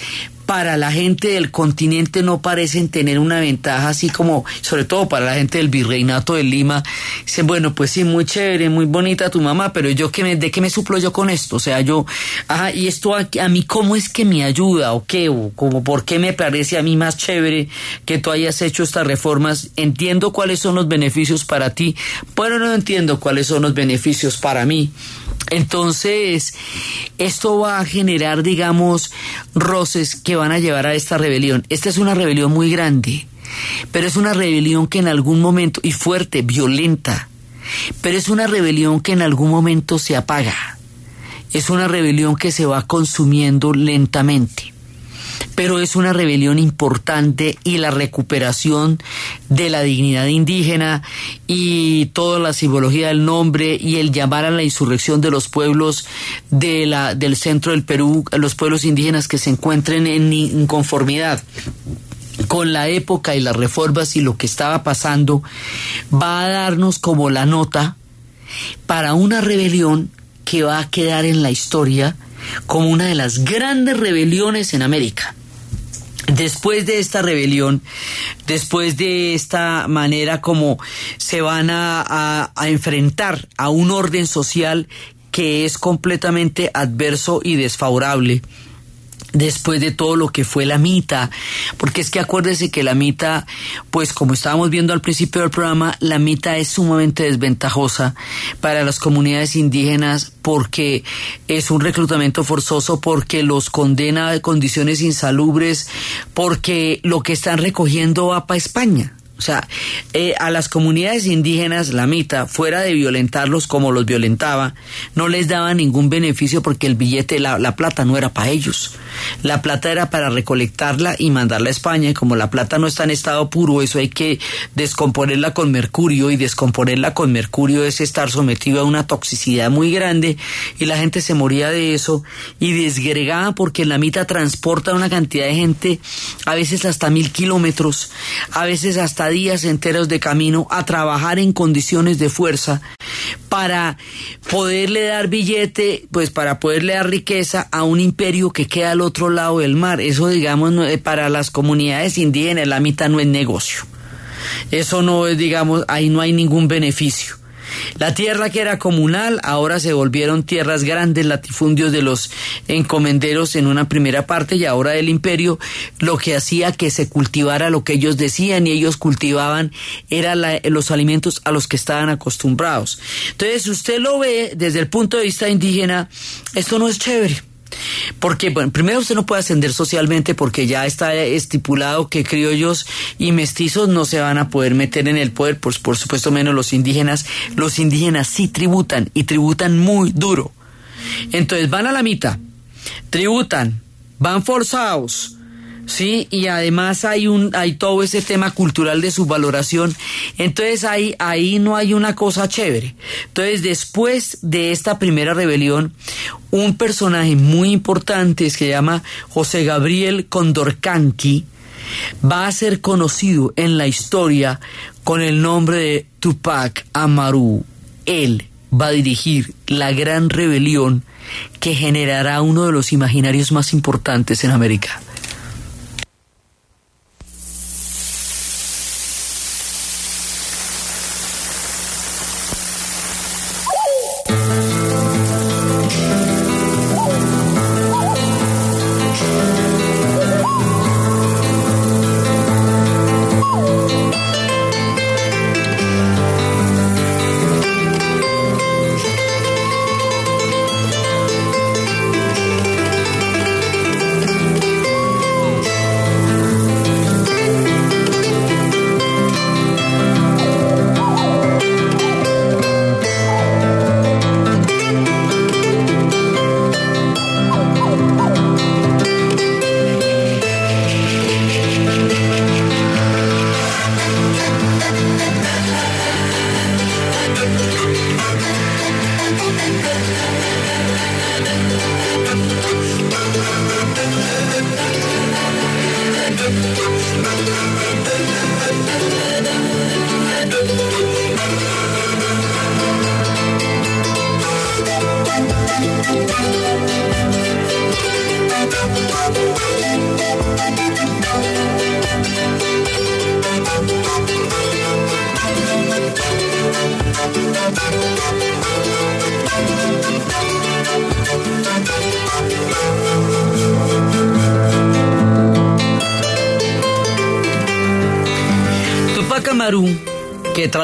para la gente del continente no parecen tener una ventaja así como, sobre todo para la gente del virreinato de Lima, dicen, bueno, pues sí, muy chévere, muy bonita tu mamá, pero yo qué me, de qué me suplo yo con esto, o sea, yo, ajá, y esto a, a mí cómo es que me ayuda o qué, o como por qué me parece a mí más chévere que tú hayas hecho estas reformas, entiendo cuáles son los beneficios para ti, pero no entiendo cuáles son los beneficios para mí. Entonces, esto va a generar, digamos, roces que van a llevar a esta rebelión. Esta es una rebelión muy grande, pero es una rebelión que en algún momento, y fuerte, violenta, pero es una rebelión que en algún momento se apaga. Es una rebelión que se va consumiendo lentamente pero es una rebelión importante y la recuperación de la dignidad indígena y toda la simbología del nombre y el llamar a la insurrección de los pueblos de la, del centro del Perú, los pueblos indígenas que se encuentren en inconformidad. Con la época y las reformas y lo que estaba pasando, va a darnos como la nota para una rebelión que va a quedar en la historia como una de las grandes rebeliones en América. Después de esta rebelión, después de esta manera como se van a, enfrentar a un orden social que es completamente adverso y desfavorable, después de todo lo que fue la mita, porque es que acuérdese que la mita, pues como estábamos viendo al principio del programa, la mita es sumamente desventajosa para las comunidades indígenas porque es un reclutamiento forzoso, porque los condena a condiciones insalubres, porque lo que están recogiendo va para España. O sea, eh, a las comunidades indígenas, la mitad, fuera de violentarlos como los violentaba, no les daba ningún beneficio porque el billete, la, la plata no era para ellos. La plata era para recolectarla y mandarla a España. Y como la plata no está en estado puro, eso hay que descomponerla con mercurio. Y descomponerla con mercurio es estar sometido a una toxicidad muy grande. Y la gente se moría de eso. Y desgregaba porque la mitad transporta una cantidad de gente, a veces hasta mil kilómetros, a veces hasta días enteros de camino a trabajar en condiciones de fuerza para poderle dar billete, pues para poderle dar riqueza a un imperio que queda al otro lado del mar. Eso, digamos, para las comunidades indígenas, la mitad no es negocio. Eso no es, digamos, ahí no hay ningún beneficio. La tierra que era comunal ahora se volvieron tierras grandes, latifundios de los encomenderos en una primera parte y ahora del imperio, lo que hacía que se cultivara lo que ellos decían y ellos cultivaban era los alimentos a los que estaban acostumbrados. Entonces, usted lo ve desde el punto de vista indígena, esto no es chévere. Porque, bueno, primero usted no puede ascender socialmente porque ya está estipulado que criollos y mestizos no se van a poder meter en el poder, pues por supuesto menos los indígenas. Los indígenas sí tributan y tributan muy duro. Entonces van a la mitad, tributan, van forzados, Sí, y además hay un, hay todo ese tema cultural de subvaloración. Entonces ahí, ahí no hay una cosa chévere. Entonces, después de esta primera rebelión, un personaje muy importante que se llama José Gabriel Condorcanqui va a ser conocido en la historia con el nombre de Tupac Amaru. Él va a dirigir la gran rebelión que generará uno de los imaginarios más importantes en América.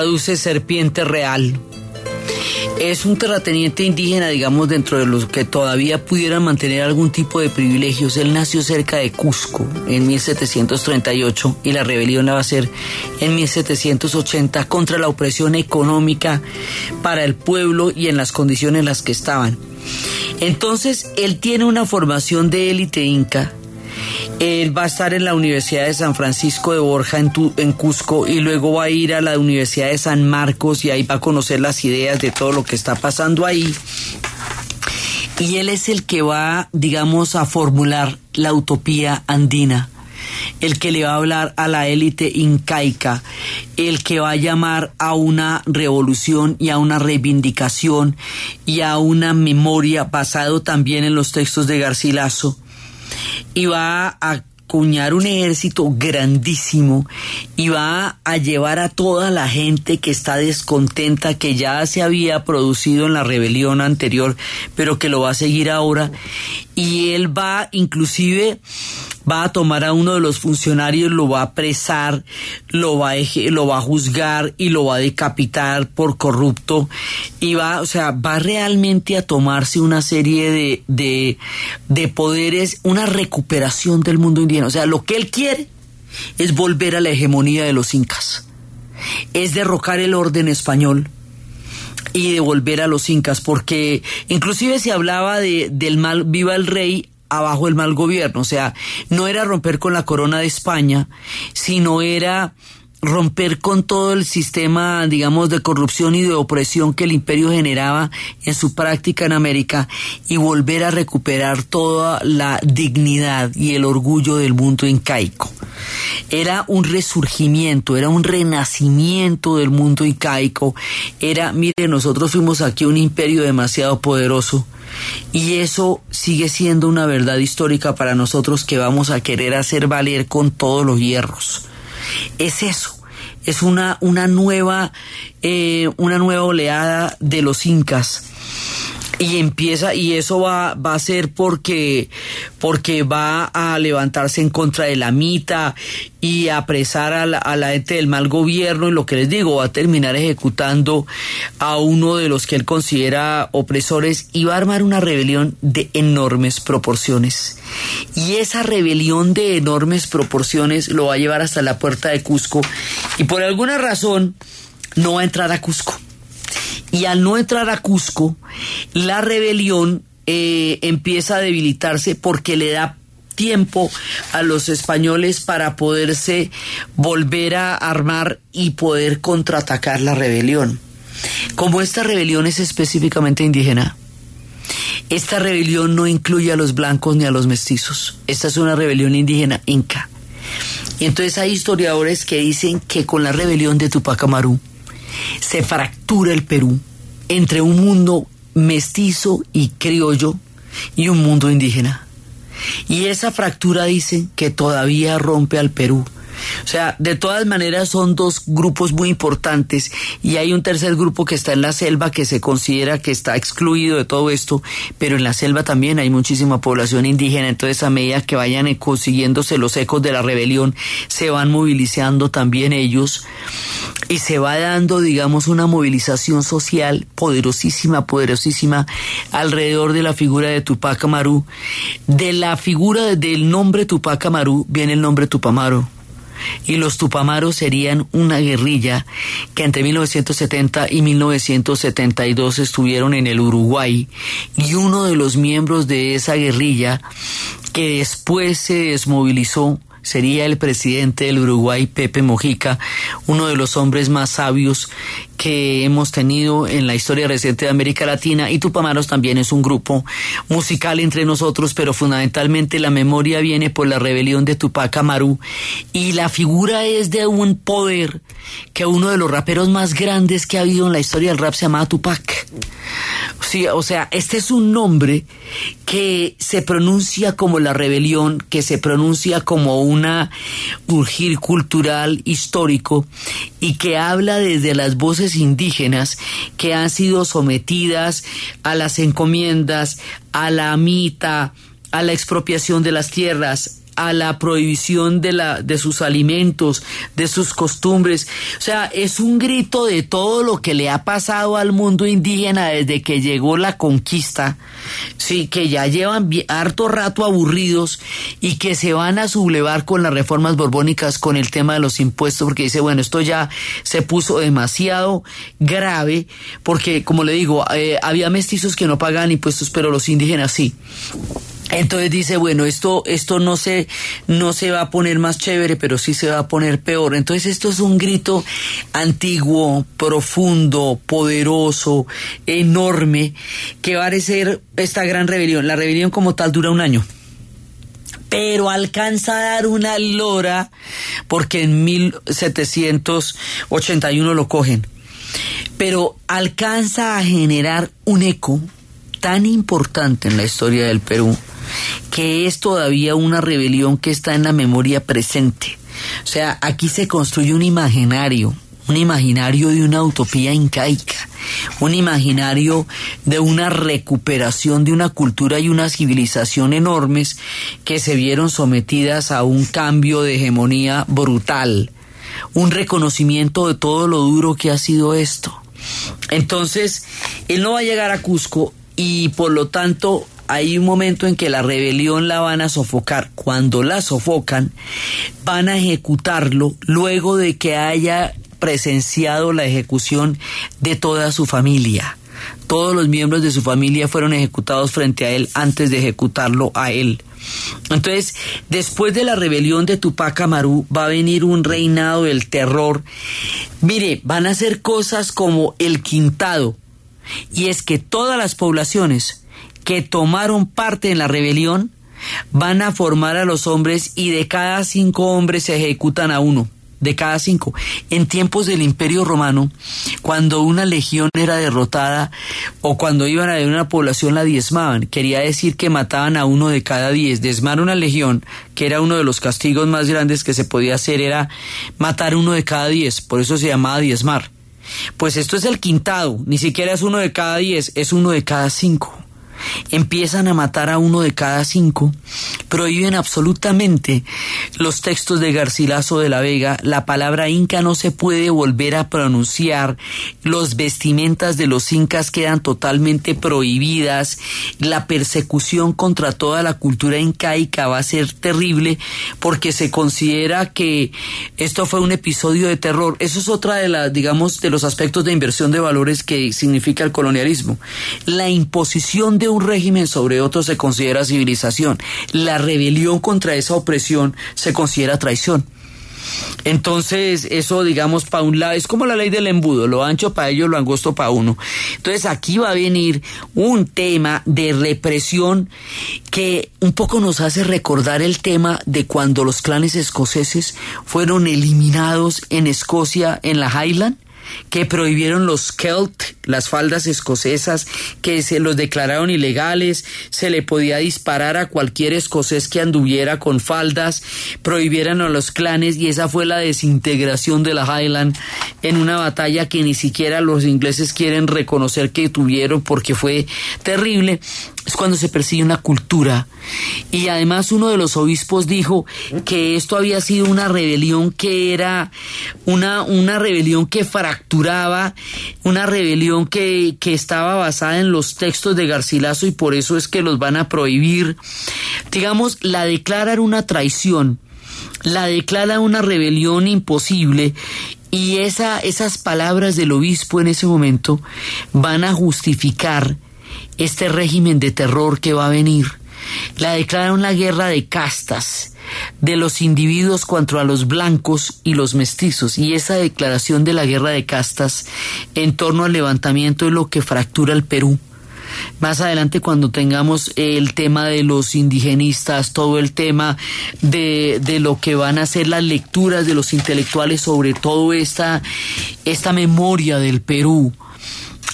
Traduce serpiente real, es un terrateniente indígena, digamos, dentro de los que todavía pudieran mantener algún tipo de privilegios. Él nació cerca de Cusco en 1738 y la rebelión la va a ser en 1780 contra la opresión económica para el pueblo y en las condiciones en las que estaban. Entonces, él tiene una formación de élite inca él va a estar en la Universidad de San Francisco de Borja en, Cusco y luego va a ir a la Universidad de San Marcos y ahí va a conocer las ideas de todo lo que está pasando ahí. Y él es el que va, digamos, a formular la utopía andina. el que le va a hablar a la élite incaica, el que va a llamar a una revolución y a una reivindicación y a una memoria basado también en los textos de Garcilaso y va a acuñar un ejército grandísimo y va a llevar a toda la gente que está descontenta, que ya se había producido en la rebelión anterior, pero que lo va a seguir ahora. Y él va inclusive va a tomar a uno de los funcionarios, lo va a apresar, lo va a, lo va a juzgar y lo va a decapitar por corrupto y va, o sea, va realmente a tomarse una serie de, de, de poderes, una recuperación del mundo indígena. O sea, lo que él quiere es volver a la hegemonía de los incas, es derrocar el orden español y devolver a los incas, porque inclusive se hablaba de, del mal, viva el rey, abajo el mal gobierno. O sea, no era romper con la corona de España, sino era romper con todo el sistema, digamos, de corrupción y de opresión que el imperio generaba en su práctica en América y volver a recuperar toda la dignidad y el orgullo del mundo incaico. Era un resurgimiento, era un renacimiento del mundo incaico. Era, mire, nosotros fuimos aquí un imperio demasiado poderoso y eso sigue siendo una verdad histórica para nosotros que vamos a querer hacer valer con todos los hierros es eso, es una, una nueva, eh, una nueva oleada de los incas y empieza y eso va, va a ser porque porque va a levantarse en contra de la mita y apresar a la, a la gente del mal gobierno. Y lo que les digo va a terminar ejecutando a uno de los que él considera opresores y va a armar una rebelión de enormes proporciones. Y esa rebelión de enormes proporciones lo va a llevar hasta la puerta de Cusco. Y por alguna razón no va a entrar a Cusco y al no entrar a Cusco, la rebelión eh, empieza a debilitarse porque le da tiempo a los españoles para poderse volver a armar y poder contraatacar la rebelión. Como esta rebelión es específicamente indígena, esta rebelión no incluye a los blancos ni a los mestizos. Esta es una rebelión indígena inca. Y entonces hay historiadores que dicen que con la rebelión de Tupac Amaru, se fractura el Perú entre un mundo mestizo y criollo y un mundo indígena. Y esa fractura dice que todavía rompe al Perú o sea, de todas maneras son dos grupos muy importantes y hay un tercer grupo que está en la selva que se considera que está excluido de todo esto, pero en la selva también hay muchísima población indígena, entonces a medida que vayan consiguiéndose los ecos de la rebelión, se van movilizando también ellos y se va dando, digamos, una movilización social poderosísima, poderosísima alrededor de la figura de Tupac Amaru. De la figura del nombre Tupac Amaru viene el nombre Tupamaro y los Tupamaros serían una guerrilla que entre 1970 y 1972 estuvieron en el Uruguay y uno de los miembros de esa guerrilla que después se desmovilizó sería el presidente del Uruguay, Pepe Mojica, uno de los hombres más sabios que hemos tenido en la historia reciente de América Latina y Tupamaros también es un grupo musical entre nosotros, pero fundamentalmente la memoria viene por la rebelión de Tupac Amaru y la figura es de un poder que uno de los raperos más grandes que ha habido en la historia del rap se llama Tupac. Sí, o sea, este es un nombre que se pronuncia como la rebelión, que se pronuncia como una urgir cultural histórico y que habla desde las voces indígenas que han sido sometidas a las encomiendas, a la mita, a la expropiación de las tierras, a la prohibición de, la, de sus alimentos, de sus costumbres. O sea, es un grito de todo lo que le ha pasado al mundo indígena desde que llegó la conquista, sí, que ya llevan harto rato aburridos y que se van a sublevar con las reformas borbónicas con el tema de los impuestos, porque dice, bueno, esto ya se puso demasiado grave, porque como le digo, eh, había mestizos que no pagaban impuestos, pero los indígenas sí. Entonces dice, bueno, esto, esto no se, no se va a poner más chévere, pero sí se va a poner peor. Entonces esto es un grito antiguo, profundo, poderoso, enorme, que va a ser esta gran rebelión. La rebelión como tal dura un año pero alcanza a dar una lora porque en 1781 lo cogen. Pero alcanza a generar un eco tan importante en la historia del Perú que es todavía una rebelión que está en la memoria presente. O sea, aquí se construye un imaginario, un imaginario de una utopía incaica, un imaginario de una recuperación de una cultura y una civilización enormes que se vieron sometidas a un cambio de hegemonía brutal, un reconocimiento de todo lo duro que ha sido esto. Entonces, él no va a llegar a Cusco y por lo tanto hay un momento en que la rebelión la van a sofocar. Cuando la sofocan, van a ejecutarlo luego de que haya presenciado la ejecución de toda su familia. Todos los miembros de su familia fueron ejecutados frente a él antes de ejecutarlo a él. Entonces, después de la rebelión de Tupac Amaru, va a venir un reinado del terror. Mire, van a hacer cosas como el quintado. Y es que todas las poblaciones que tomaron parte en la rebelión van a formar a los hombres y de cada cinco hombres se ejecutan a uno de cada cinco. En tiempos del Imperio Romano, cuando una legión era derrotada o cuando iban a ver una población la diezmaban, quería decir que mataban a uno de cada diez. Desmar una legión, que era uno de los castigos más grandes que se podía hacer, era matar uno de cada diez, por eso se llamaba diezmar. Pues esto es el quintado, ni siquiera es uno de cada diez, es uno de cada cinco empiezan a matar a uno de cada cinco, prohíben absolutamente los textos de Garcilaso de la Vega, la palabra inca no se puede volver a pronunciar, los vestimentas de los incas quedan totalmente prohibidas, la persecución contra toda la cultura incaica va a ser terrible porque se considera que esto fue un episodio de terror. Eso es otra de las, digamos, de los aspectos de inversión de valores que significa el colonialismo. La imposición de un régimen sobre otro se considera civilización. La rebelión contra esa opresión se considera traición. Entonces, eso, digamos, para un lado, es como la ley del embudo, lo ancho para ellos, lo angosto para uno. Entonces, aquí va a venir un tema de represión que un poco nos hace recordar el tema de cuando los clanes escoceses fueron eliminados en Escocia, en la Highland que prohibieron los Celt, las faldas escocesas, que se los declararon ilegales, se le podía disparar a cualquier escocés que anduviera con faldas, prohibieron a los clanes y esa fue la desintegración de la Highland en una batalla que ni siquiera los ingleses quieren reconocer que tuvieron porque fue terrible es cuando se persigue una cultura. Y además uno de los obispos dijo que esto había sido una rebelión que era una, una rebelión que fracturaba, una rebelión que, que estaba basada en los textos de Garcilaso y por eso es que los van a prohibir. Digamos, la declaran una traición, la declara una rebelión imposible y esa, esas palabras del obispo en ese momento van a justificar este régimen de terror que va a venir. La declararon la guerra de castas de los individuos contra los blancos y los mestizos y esa declaración de la guerra de castas en torno al levantamiento es lo que fractura el Perú. Más adelante cuando tengamos el tema de los indigenistas, todo el tema de, de lo que van a ser las lecturas de los intelectuales sobre todo esta, esta memoria del Perú,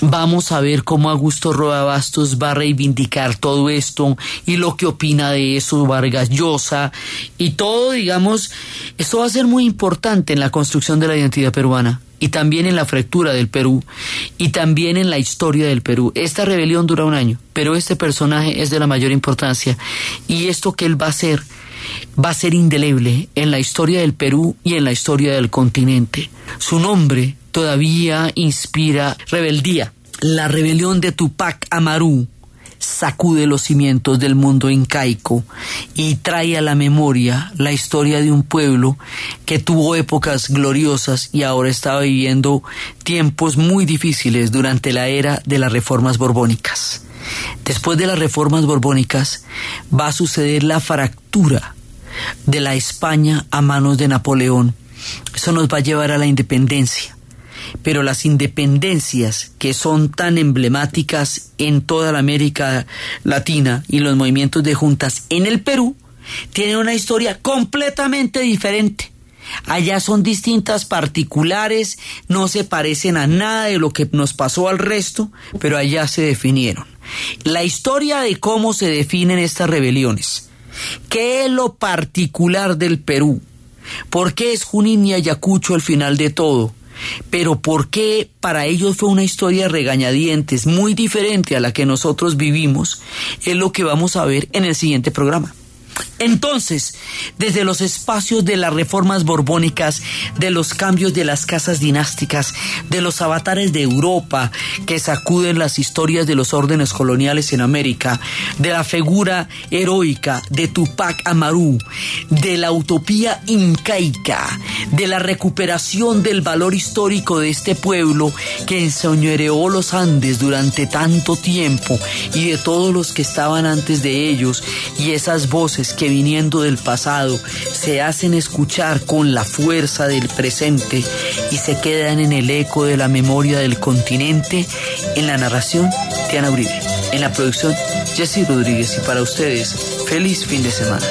Vamos a ver cómo Augusto Roa Bastos va a reivindicar todo esto y lo que opina de eso Vargas Llosa y todo, digamos, esto va a ser muy importante en la construcción de la identidad peruana y también en la fractura del Perú y también en la historia del Perú. Esta rebelión dura un año, pero este personaje es de la mayor importancia y esto que él va a hacer va a ser indeleble en la historia del Perú y en la historia del continente. Su nombre todavía inspira rebeldía. La rebelión de Tupac Amaru sacude los cimientos del mundo incaico y trae a la memoria la historia de un pueblo que tuvo épocas gloriosas y ahora estaba viviendo tiempos muy difíciles durante la era de las reformas borbónicas. Después de las reformas borbónicas va a suceder la fractura de la España a manos de Napoleón. Eso nos va a llevar a la independencia. Pero las independencias que son tan emblemáticas en toda la América Latina y los movimientos de juntas en el Perú tiene una historia completamente diferente. Allá son distintas particulares, no se parecen a nada de lo que nos pasó al resto, pero allá se definieron. La historia de cómo se definen estas rebeliones. ¿Qué es lo particular del Perú? ¿Por qué es Junín y Ayacucho el final de todo? Pero ¿por qué para ellos fue una historia regañadientes muy diferente a la que nosotros vivimos? Es lo que vamos a ver en el siguiente programa. Entonces, desde los espacios de las reformas borbónicas, de los cambios de las casas dinásticas, de los avatares de Europa que sacuden las historias de los órdenes coloniales en América, de la figura heroica de Tupac Amaru, de la utopía incaica, de la recuperación del valor histórico de este pueblo que enseñoreó los Andes durante tanto tiempo y de todos los que estaban antes de ellos y esas voces viniendo del pasado se hacen escuchar con la fuerza del presente y se quedan en el eco de la memoria del continente. En la narración, Tiana Uribe. En la producción, Jesse Rodríguez. Y para ustedes, feliz fin de semana.